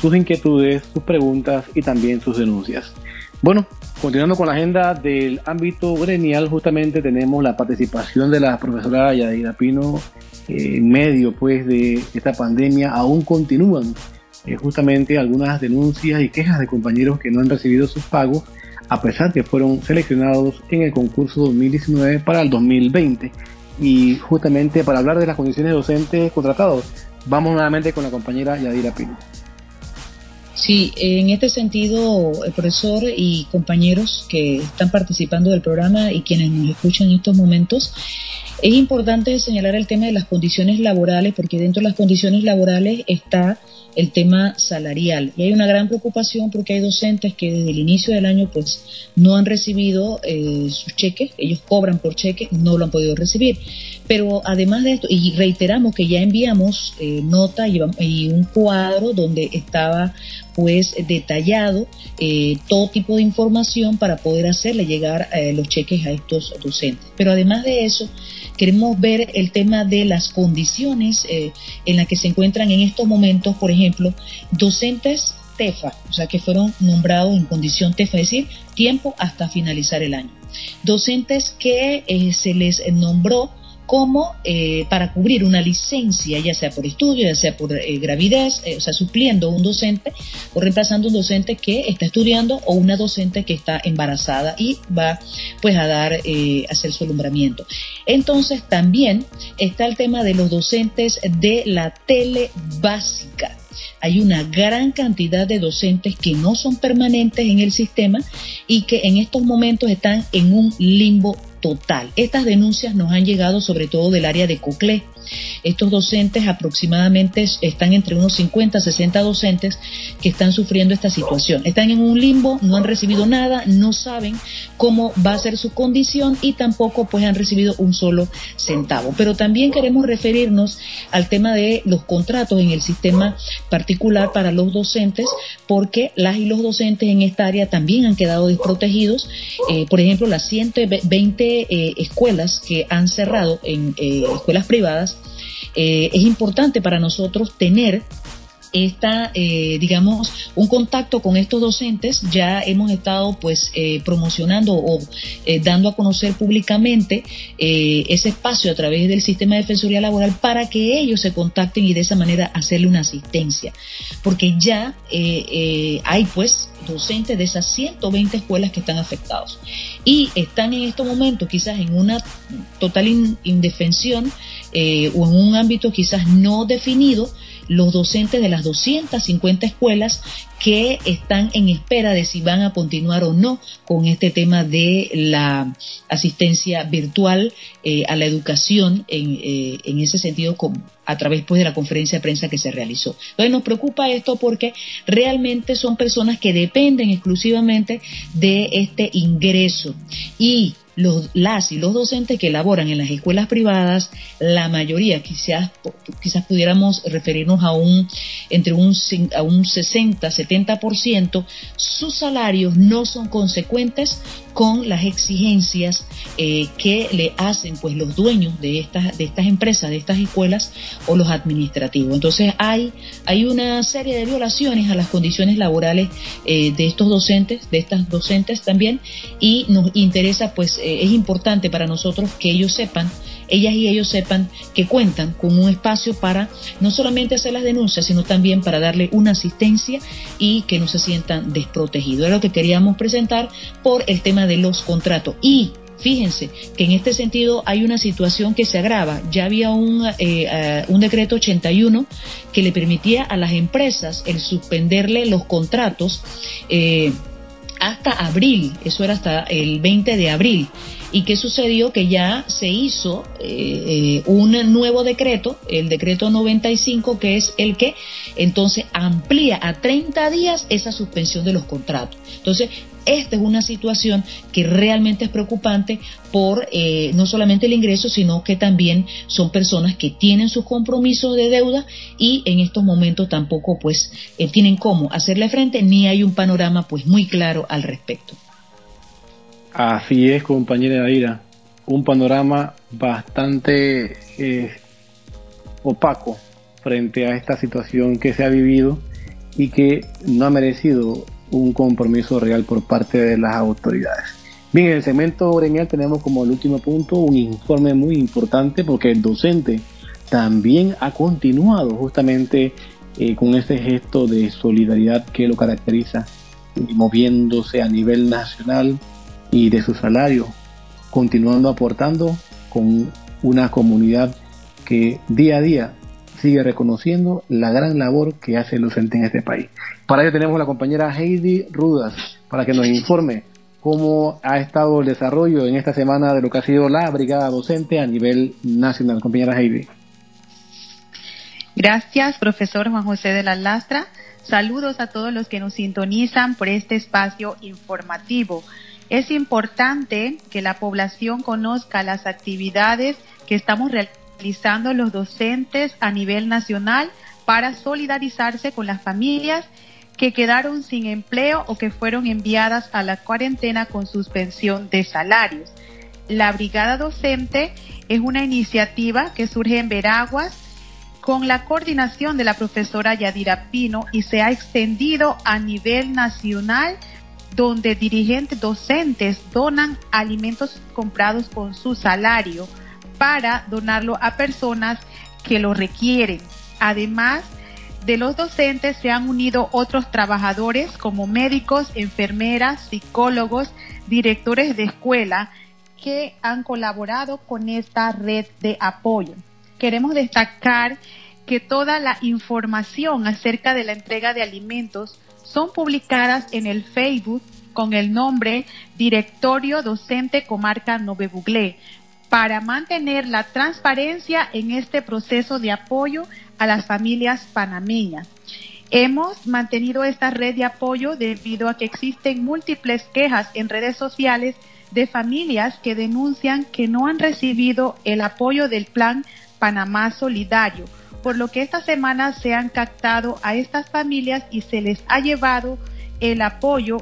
sus inquietudes, sus preguntas y también sus denuncias. Bueno, continuando con la agenda del ámbito gremial, justamente tenemos la participación de la profesora Yadira Pino eh, en medio pues de esta pandemia. Aún continúan eh, justamente algunas denuncias y quejas de compañeros que no han recibido sus pagos a pesar que fueron seleccionados en el concurso 2019 para el 2020. Y justamente para hablar de las condiciones docentes contratados, vamos nuevamente con la compañera Yadira Pino. Sí, en este sentido, el profesor y compañeros que están participando del programa y quienes nos escuchan en estos momentos, es importante señalar el tema de las condiciones laborales, porque dentro de las condiciones laborales está el tema salarial. Y hay una gran preocupación porque hay docentes que desde el inicio del año pues no han recibido eh, sus cheques, ellos cobran por cheque, no lo han podido recibir. Pero además de esto, y reiteramos que ya enviamos eh, nota y, un cuadro donde estaba pues detallado eh, todo tipo de información para poder hacerle llegar eh, los cheques a estos docentes. Pero además de eso, queremos ver el tema de las condiciones en las que se encuentran en estos momentos, por ejemplo, docentes TEFA, o sea, que fueron nombrados en condición TEFA, es decir, tiempo hasta finalizar el año. Docentes que se les nombró como eh, para cubrir una licencia, ya sea por estudio, ya sea por eh, gravidez, eh, o sea, supliendo un docente o reemplazando un docente que está estudiando o una docente que está embarazada y va pues a dar, hacer su alumbramiento. Entonces también está el tema de los docentes de la tele básica hay una gran cantidad de docentes que no son permanentes en el sistema y que en estos momentos están en un limbo total. Estas denuncias nos han llegado sobre todo del área de Coclé. Estos docentes aproximadamente están entre unos 50, 60 docentes que están sufriendo esta situación. Están en un limbo, no han recibido nada, no saben cómo va a ser su condición y tampoco pues han recibido un solo centavo. Pero también queremos referirnos al tema de los contratos en el sistema particular para los docentes porque las y los docentes en esta área también han quedado desprotegidos. Eh, por ejemplo, las 120 eh, escuelas que han cerrado en eh, escuelas privadas eh, es importante para nosotros tener esta, eh, digamos, un contacto con estos docentes. Ya hemos estado, pues, eh, promocionando o dando a conocer públicamente ese espacio a través del sistema de defensoría laboral para que ellos se contacten y de esa manera hacerle una asistencia. Porque ya hay, pues, docentes de esas 120 escuelas que están afectados y están en estos momentos quizás en una total indefensión eh, o en un ámbito quizás no definido los docentes de las 250 escuelas que están en espera de si van a continuar o no con este tema de la asistencia virtual eh, a la educación en, eh, en ese sentido a través pues, de la conferencia de prensa que se realizó. Entonces nos preocupa esto porque realmente son personas que dependen exclusivamente de este ingreso y los, las y los docentes que elaboran en las escuelas privadas, la mayoría, quizás, quizás pudiéramos referirnos a un, entre un, a un 60-70%, sus salarios no son consecuentes con las exigencias eh, que le hacen pues los dueños de estas, de estas empresas, de estas escuelas o los administrativos. Entonces hay, hay una serie de violaciones a las condiciones laborales eh, de estos docentes, de estas docentes también, y nos interesa pues eh, es importante para nosotros que ellos sepan, ellas y ellos sepan que cuentan con un espacio para no solamente hacer las denuncias, sino también para darle una asistencia y que no se sientan desprotegidos. Es lo que queríamos presentar por el tema de los contratos. Y Fíjense que en este sentido hay una situación que se agrava. Ya había un, eh, eh, un decreto 81 que le permitía a las empresas el suspenderle los contratos eh, hasta abril, eso era hasta el 20 de abril. ¿Y qué sucedió? Que ya se hizo eh, eh, un nuevo decreto, el decreto 95, que es el que entonces amplía a 30 días esa suspensión de los contratos. Entonces, esta es una situación que realmente es preocupante por eh, no solamente el ingreso, sino que también son personas que tienen sus compromisos de deuda y en estos momentos tampoco pues tienen cómo hacerle frente ni hay un panorama pues muy claro al respecto. Así es, compañera Aira. Un panorama bastante eh, opaco frente a esta situación que se ha vivido y que no ha merecido un compromiso real por parte de las autoridades. Bien, en el segmento gremial tenemos como el último punto un informe muy importante porque el docente también ha continuado justamente eh, con este gesto de solidaridad que lo caracteriza, moviéndose a nivel nacional y de su salario, continuando aportando con una comunidad que día a día sigue reconociendo la gran labor que hace el docente en este país. Para ello tenemos a la compañera Heidi Rudas para que nos informe cómo ha estado el desarrollo en esta semana de lo que ha sido la brigada docente a nivel nacional. Compañera Heidi. Gracias, profesor Juan José de la Lastra. Saludos a todos los que nos sintonizan por este espacio informativo. Es importante que la población conozca las actividades que estamos realizando los docentes a nivel nacional para solidarizarse con las familias que quedaron sin empleo o que fueron enviadas a la cuarentena con suspensión de salarios. La Brigada Docente es una iniciativa que surge en Veraguas con la coordinación de la profesora Yadira Pino y se ha extendido a nivel nacional donde dirigentes docentes donan alimentos comprados con su salario para donarlo a personas que lo requieren. Además de los docentes se han unido otros trabajadores como médicos, enfermeras, psicólogos, directores de escuela que han colaborado con esta red de apoyo. Queremos destacar que toda la información acerca de la entrega de alimentos son publicadas en el Facebook con el nombre Directorio Docente Comarca Nove para mantener la transparencia en este proceso de apoyo a las familias panameñas. Hemos mantenido esta red de apoyo debido a que existen múltiples quejas en redes sociales de familias que denuncian que no han recibido el apoyo del plan Panamá Solidario por lo que esta semana se han captado a estas familias y se les ha llevado el apoyo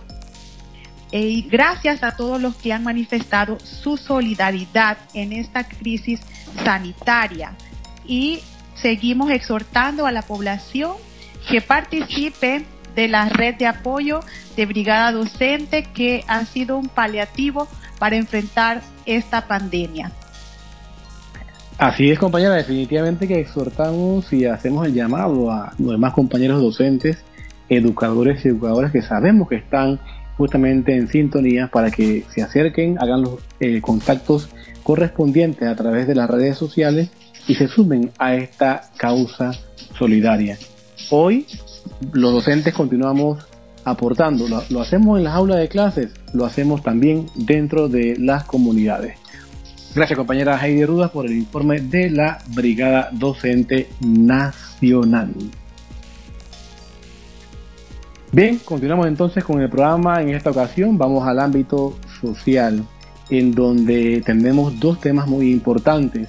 eh, y gracias a todos los que han manifestado su solidaridad en esta crisis sanitaria. Y seguimos exhortando a la población que participe de la red de apoyo de Brigada Docente que ha sido un paliativo para enfrentar esta pandemia. Así es, compañera, definitivamente que exhortamos y hacemos el llamado a los demás compañeros docentes, educadores y educadoras que sabemos que están justamente en sintonía para que se acerquen, hagan los eh, contactos correspondientes a través de las redes sociales y se sumen a esta causa solidaria. Hoy los docentes continuamos aportando, lo, hacemos en las aulas de clases, lo hacemos también dentro de las comunidades. Gracias compañera Heidi Rudas por el informe de la Brigada Docente Nacional. Bien, continuamos entonces con el programa. En esta ocasión vamos al ámbito social, en donde tenemos dos temas muy importantes,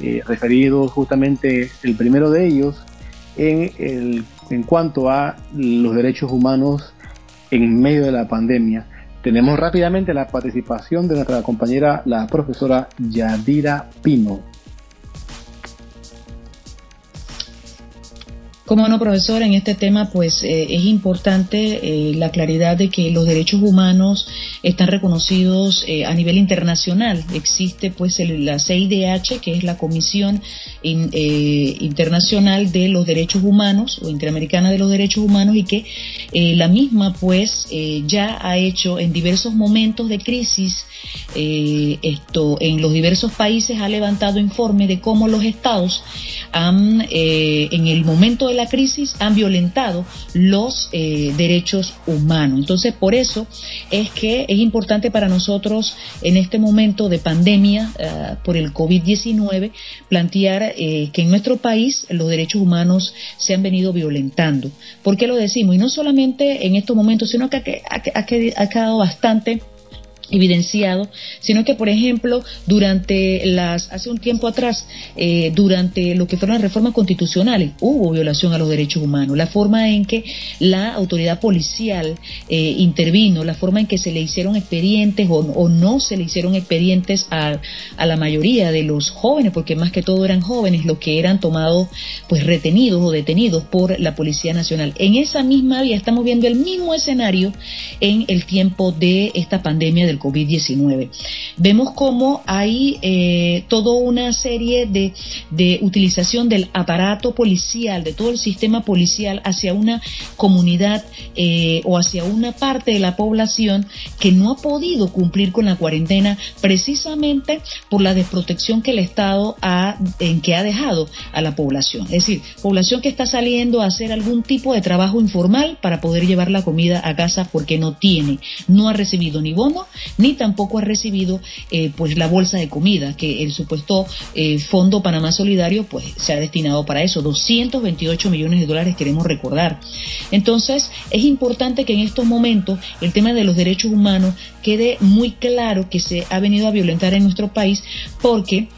eh, referidos justamente el primero de ellos en, el, en cuanto a los derechos humanos en medio de la pandemia. Tenemos rápidamente la participación de nuestra compañera, la profesora Yadira Pino. Como no, profesor, en este tema pues eh, es importante eh, la claridad de que los derechos humanos están reconocidos eh, a nivel internacional. Existe pues la CIDH, que es la Comisión Internacional de los Derechos Humanos o Interamericana de los Derechos Humanos y que la misma pues ya ha hecho en diversos momentos de crisis esto en los diversos países ha levantado informe de cómo los estados han en el momento de la crisis han violentado los eh, derechos humanos. Entonces, por eso es que es importante para nosotros en este momento de pandemia eh, por el COVID-19 plantear eh, que en nuestro país los derechos humanos se han venido violentando. ¿Por qué lo decimos? Y no solamente en estos momentos, sino que ha, ha quedado bastante evidenciado, sino que por ejemplo durante las hace un tiempo atrás eh, durante lo que fueron las reformas constitucionales hubo violación a los derechos humanos. La forma en que la autoridad policial eh, intervino la forma en que se le hicieron expedientes o, no se le hicieron expedientes a, a, la mayoría de los jóvenes porque más que todo eran jóvenes los que eran tomados pues retenidos o detenidos por la policía nacional. En esa misma vía estamos viendo el mismo escenario en el tiempo de esta pandemia del COVID-19. Vemos cómo hay eh, toda una serie de, de utilización del aparato policial, de todo el sistema policial hacia una comunidad eh, o hacia una parte de la población que no ha podido cumplir con la cuarentena precisamente por la desprotección que el Estado ha, en que ha dejado a la población. Es decir, población que está saliendo a hacer algún tipo de trabajo informal para poder llevar la comida a casa porque no tiene, no ha recibido ni bono ni tampoco ha recibido eh, pues la bolsa de comida que el supuesto eh, Fondo Panamá Solidario pues se ha destinado para eso, 228 millones de dólares queremos recordar. Entonces es importante que en estos momentos el tema de los derechos humanos quede muy claro que se ha venido a violentar en nuestro país porque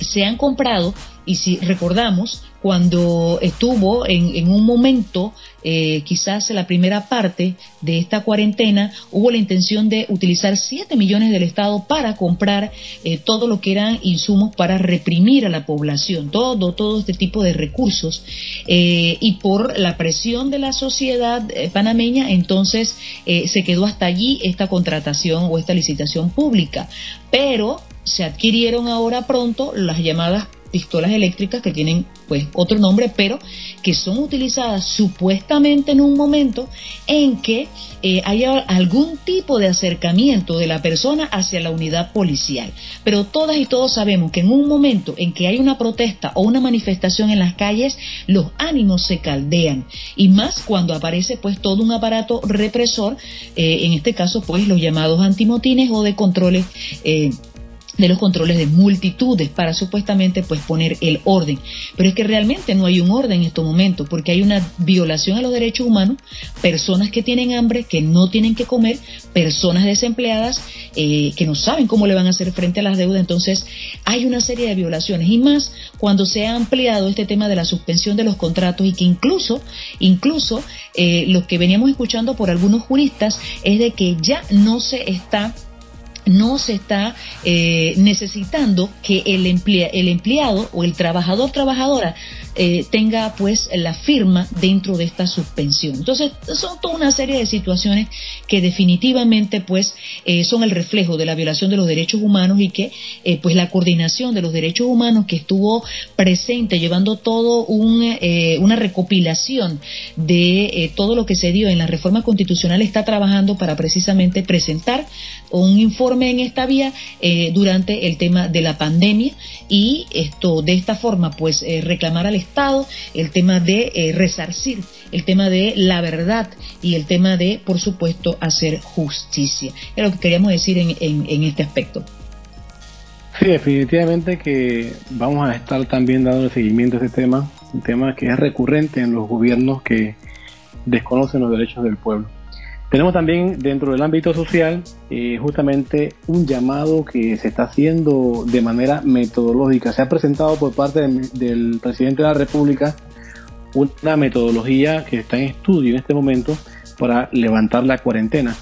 se han comprado y si recordamos cuando estuvo en, un momento, eh, quizás en la primera parte de esta cuarentena, hubo la intención de utilizar 7 millones del Estado para comprar eh, todo lo que eran insumos para reprimir a la población, todo, todo este tipo de recursos. Eh, y por la presión de la sociedad panameña, entonces se quedó hasta allí esta contratación o esta licitación pública. Pero se adquirieron ahora pronto las llamadas pistolas eléctricas que tienen pues otro nombre, pero que son utilizadas supuestamente en un momento en que eh, haya algún tipo de acercamiento de la persona hacia la unidad policial. Pero todas y todos sabemos que en un momento en que hay una protesta o una manifestación en las calles, los ánimos se caldean y más cuando aparece pues todo un aparato represor, eh, en este caso pues los llamados antimotines o de controles. Eh, de los controles de multitudes para supuestamente pues poner el orden. Pero es que realmente no hay un orden en estos momentos porque hay una violación a los derechos humanos, personas que tienen hambre, que no tienen que comer, personas desempleadas eh, que no saben cómo le van a hacer frente a las deudas. Entonces hay una serie de violaciones y más cuando se ha ampliado este tema de la suspensión de los contratos y que incluso, incluso eh, lo que veníamos escuchando por algunos juristas es de que ya no se está no se está eh, necesitando que el, el empleado o el trabajador trabajadora eh, tenga pues la firma dentro de esta suspensión. Entonces son toda una serie de situaciones que definitivamente pues eh, son el reflejo de la violación de los derechos humanos y que pues la coordinación de los derechos humanos que estuvo presente llevando todo un, una recopilación de todo lo que se dio en la reforma constitucional está trabajando para precisamente presentar un informe en esta vía eh, durante el tema de la pandemia y esto de esta forma pues eh, reclamar al Estado, el tema de eh, resarcir, el tema de la verdad y el tema de, por supuesto, hacer justicia. Es lo que queríamos decir en, este aspecto. Sí, definitivamente que vamos a estar también dando seguimiento a este tema, un tema que es recurrente en los gobiernos que desconocen los derechos del pueblo. Tenemos también dentro del ámbito social eh, justamente un llamado que se está haciendo de manera metodológica. Se ha presentado por parte del presidente de la República una metodología que está en estudio en este momento para levantar la cuarentena.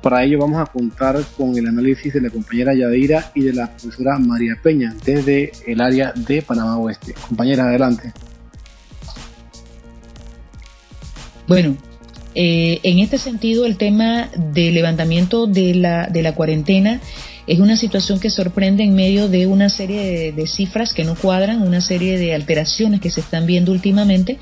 Para ello vamos a contar con el análisis de la compañera Yadira y de la profesora María Peña desde el área de Panamá Oeste. Compañera, adelante. Bueno, eh, en este sentido, el tema del levantamiento de la, de la cuarentena es una situación que sorprende en medio de una serie de, cifras que no cuadran, una serie de alteraciones que se están viendo últimamente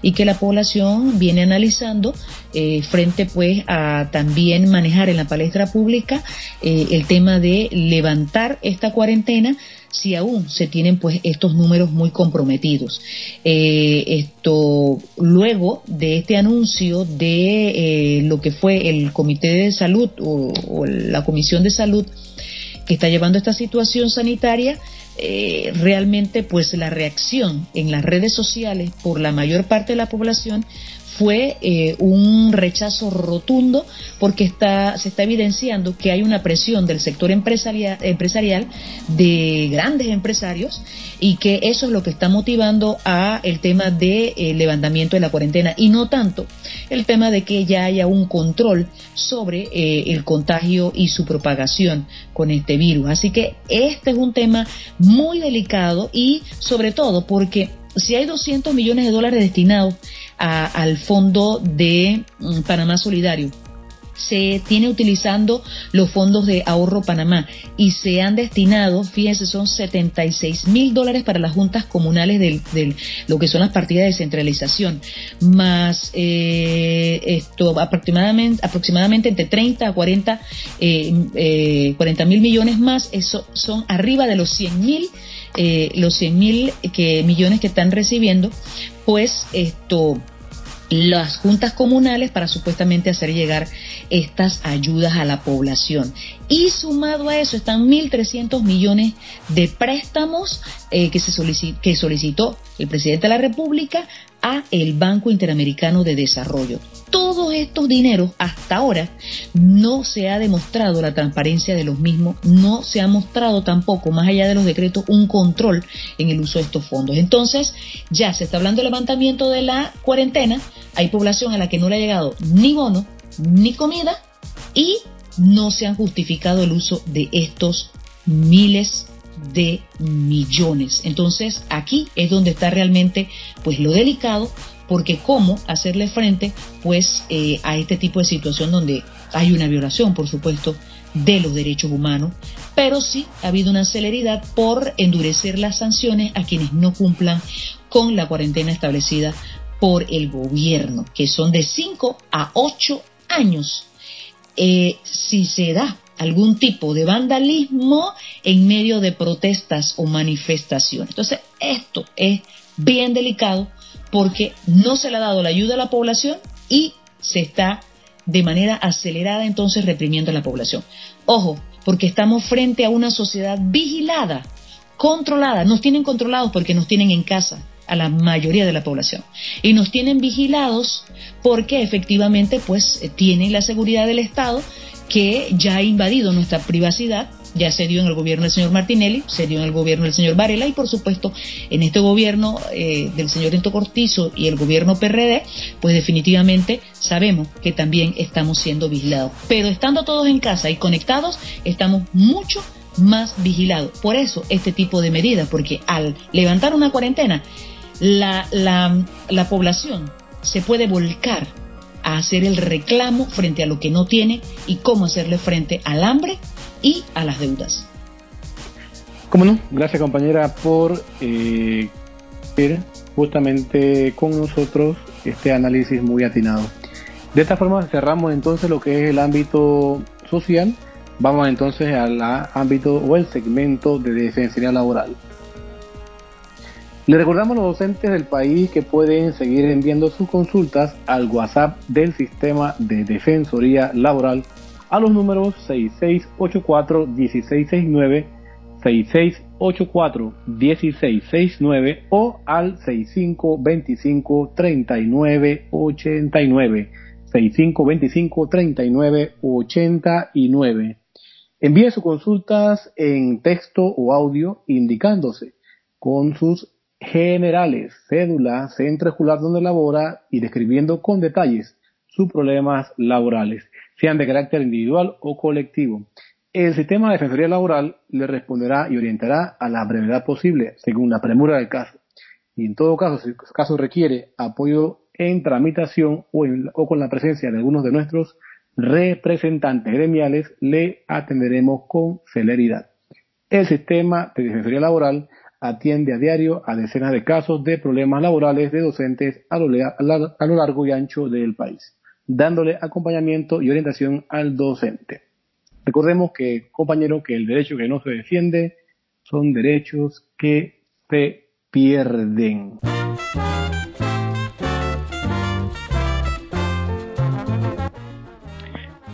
y que la población viene analizando eh, frente pues a también manejar en la palestra pública eh, el tema de levantar esta cuarentena si aún se tienen pues estos números muy comprometidos. Eh, esto luego de este anuncio de lo que fue el Comité de Salud o la Comisión de Salud que está llevando esta situación sanitaria, eh, realmente pues la reacción en las redes sociales por la mayor parte de la población fue eh, un rechazo rotundo porque está, se está evidenciando que hay una presión del sector empresarial, empresarial de grandes empresarios y que eso es lo que está motivando a el tema de eh, levantamiento de la cuarentena y no tanto el tema de que ya haya un control sobre eh, el contagio y su propagación con este virus. Así que este es un tema muy delicado y sobre todo porque si hay 200 millones de dólares destinados al fondo de mm, Panamá Solidario, se tiene utilizando los fondos de ahorro Panamá y se han destinado, fíjense, son 76 mil dólares para las juntas comunales de lo que son las partidas de centralización, más eh, esto aproximadamente, aproximadamente entre 30 a 40 eh, eh, mil millones más, eso son arriba de los 100 mil eh, los 100 mil millones que están recibiendo, pues esto las juntas comunales para supuestamente hacer llegar estas ayudas a la población. Y sumado a eso están 1.300 millones de préstamos eh, que, se que solicitó el presidente de la República a el Banco Interamericano de Desarrollo. Todos estos dineros hasta ahora no se ha demostrado la transparencia de los mismos, no se ha mostrado tampoco, más allá de los decretos, un control en el uso de estos fondos. Entonces, ya se está hablando del levantamiento de la cuarentena, hay población a la que no le ha llegado ni bono, ni comida y no se han justificado el uso de estos miles de millones. Entonces aquí es donde está realmente pues lo delicado porque cómo hacerle frente pues eh, a este tipo de situación donde hay una violación por supuesto de los derechos humanos, pero sí ha habido una celeridad por endurecer las sanciones a quienes no cumplan con la cuarentena establecida por el gobierno, que son de 5 a 8 años. Eh, si se da algún tipo de vandalismo en medio de protestas o manifestaciones. Entonces, esto es bien delicado porque no se le ha dado la ayuda a la población y se está de manera acelerada entonces reprimiendo a la población. Ojo, porque estamos frente a una sociedad vigilada, controlada. Nos tienen controlados porque nos tienen en casa a la mayoría de la población y nos tienen vigilados porque efectivamente pues tienen la seguridad del Estado que ya ha invadido nuestra privacidad, ya se dio en el gobierno del señor Martinelli, se dio en el gobierno del señor Varela y por supuesto en este gobierno eh, del señor Ento Cortizo y el gobierno PRD, pues definitivamente sabemos que también estamos siendo vigilados. Pero estando todos en casa y conectados, estamos mucho más vigilados. Por eso este tipo de medidas, porque al levantar una cuarentena, la, la, la población se puede volcar a hacer el reclamo frente a lo que no tiene y cómo hacerle frente al hambre y a las deudas. ¿Cómo no? Gracias compañera por eh, justamente con nosotros este análisis muy atinado. De esta forma cerramos entonces lo que es el ámbito social. Vamos entonces al ámbito o el segmento de defensa laboral. Le recordamos a los docentes del país que pueden seguir enviando sus consultas al WhatsApp del Sistema de Defensoría Laboral a los números 6684-1669, 6684-1669 o al 6525-3989, 6525-3989. Envíe sus consultas en texto o audio indicándose con sus generales, cédula, centro escolar donde labora y describiendo con detalles sus problemas laborales, sean de carácter individual o colectivo. El sistema de defensoría laboral le responderá y orientará a la brevedad posible, según la premura del caso. Y en todo caso, si el caso requiere apoyo en tramitación o, o con la presencia de algunos de nuestros representantes gremiales, le atenderemos con celeridad. El sistema de defensoría laboral atiende a diario a decenas de casos de problemas laborales de docentes a lo, largo y ancho del país, dándole acompañamiento y orientación al docente. Recordemos que, compañero, que el derecho que no se defiende son derechos que se pierden.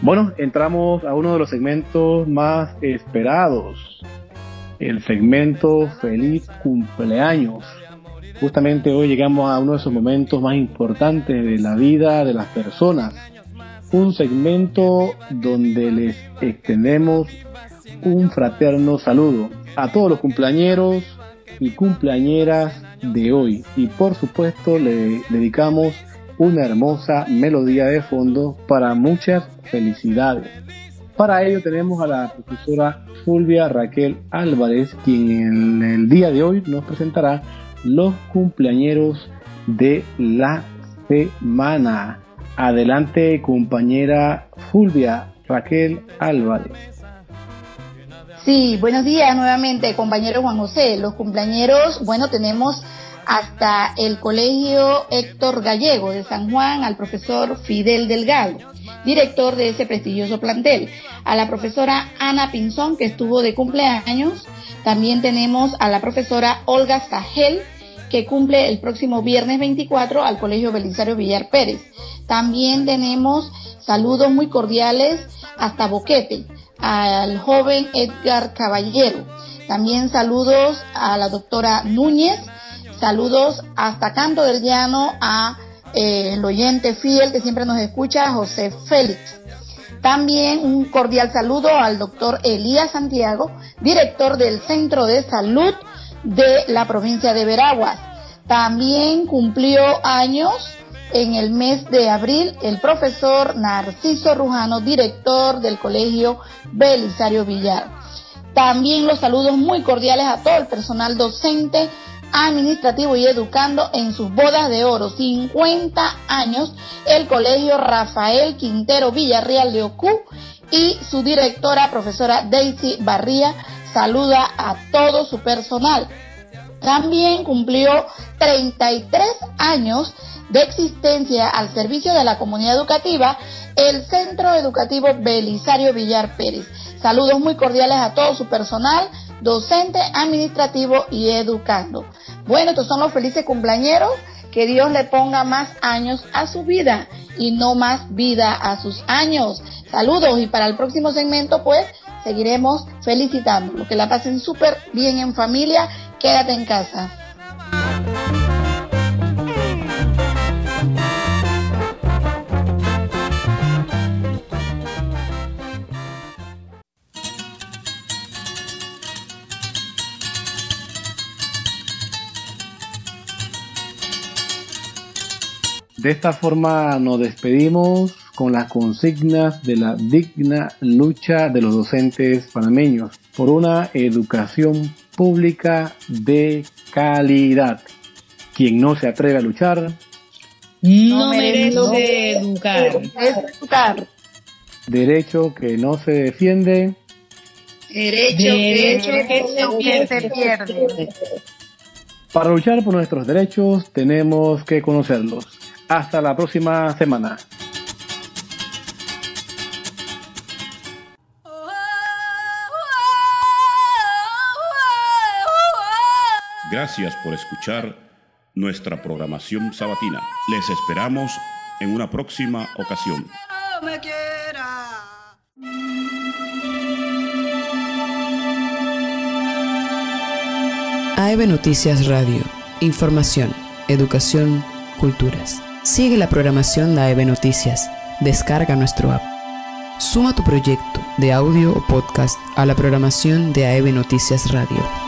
Bueno, entramos a uno de los segmentos más esperados el segmento Feliz cumpleaños. Justamente hoy llegamos a uno de esos momentos más importantes de la vida de las personas. Un segmento donde les extendemos un fraterno saludo a todos los cumpleañeros y cumpleañeras de hoy. Y por supuesto le dedicamos una hermosa melodía de fondo para muchas felicidades. Para ello tenemos a la profesora Fulvia Raquel Álvarez, quien en el día de hoy nos presentará los cumpleañeros de la semana. Adelante, compañera Fulvia Raquel Álvarez. Sí, buenos días nuevamente, compañero Juan José. Los cumpleañeros, bueno, tenemos hasta el Colegio Héctor Gallego de San Juan al profesor Fidel Delgado, director de ese prestigioso plantel, a la profesora Ana Pinzón, que estuvo de cumpleaños, también tenemos a la profesora Olga Sajel, que cumple el próximo viernes 24 al Colegio Belisario Villar Pérez. También tenemos saludos muy cordiales hasta Boquete, al joven Edgar Caballero. También saludos a la doctora Núñez, Saludos hasta Canto del Llano a eh, el oyente fiel que siempre nos escucha, José Félix. También un cordial saludo al doctor Elías Santiago, director del Centro de Salud de la provincia de Veraguas. También cumplió años en el mes de abril el profesor Narciso Rujano, director del Colegio Belisario Villar. También los saludos muy cordiales a todo el personal docente administrativo y educando en sus bodas de oro, 50 años, el Colegio Rafael Quintero Villarreal de Ocú y su directora, profesora Daisy Barría, saluda a todo su personal. También cumplió 33 años de existencia al servicio de la comunidad educativa el Centro Educativo Belisario Villar Pérez. Saludos muy cordiales a todo su personal, docente, administrativo y educando. Bueno, estos son los felices cumpleañeros. Que Dios le ponga más años a su vida y no más vida a sus años. Saludos y para el próximo segmento pues seguiremos felicitando. Que la pasen súper bien en familia. Quédate en casa. De esta forma nos despedimos con las consignas de la digna lucha de los docentes panameños por una educación pública de calidad. Quien no se atreve a luchar no, merece, educar. Derecho que no se defiende. Derecho, que, se pierde. Para luchar por nuestros derechos tenemos que conocerlos. Hasta la próxima semana. Gracias por escuchar nuestra programación sabatina. Les esperamos en una próxima ocasión. AEB Noticias Radio. Información, educación, culturas. Sigue la programación de AEB Noticias. Descarga nuestro app. Suma tu proyecto de audio o podcast a la programación de AEB Noticias Radio.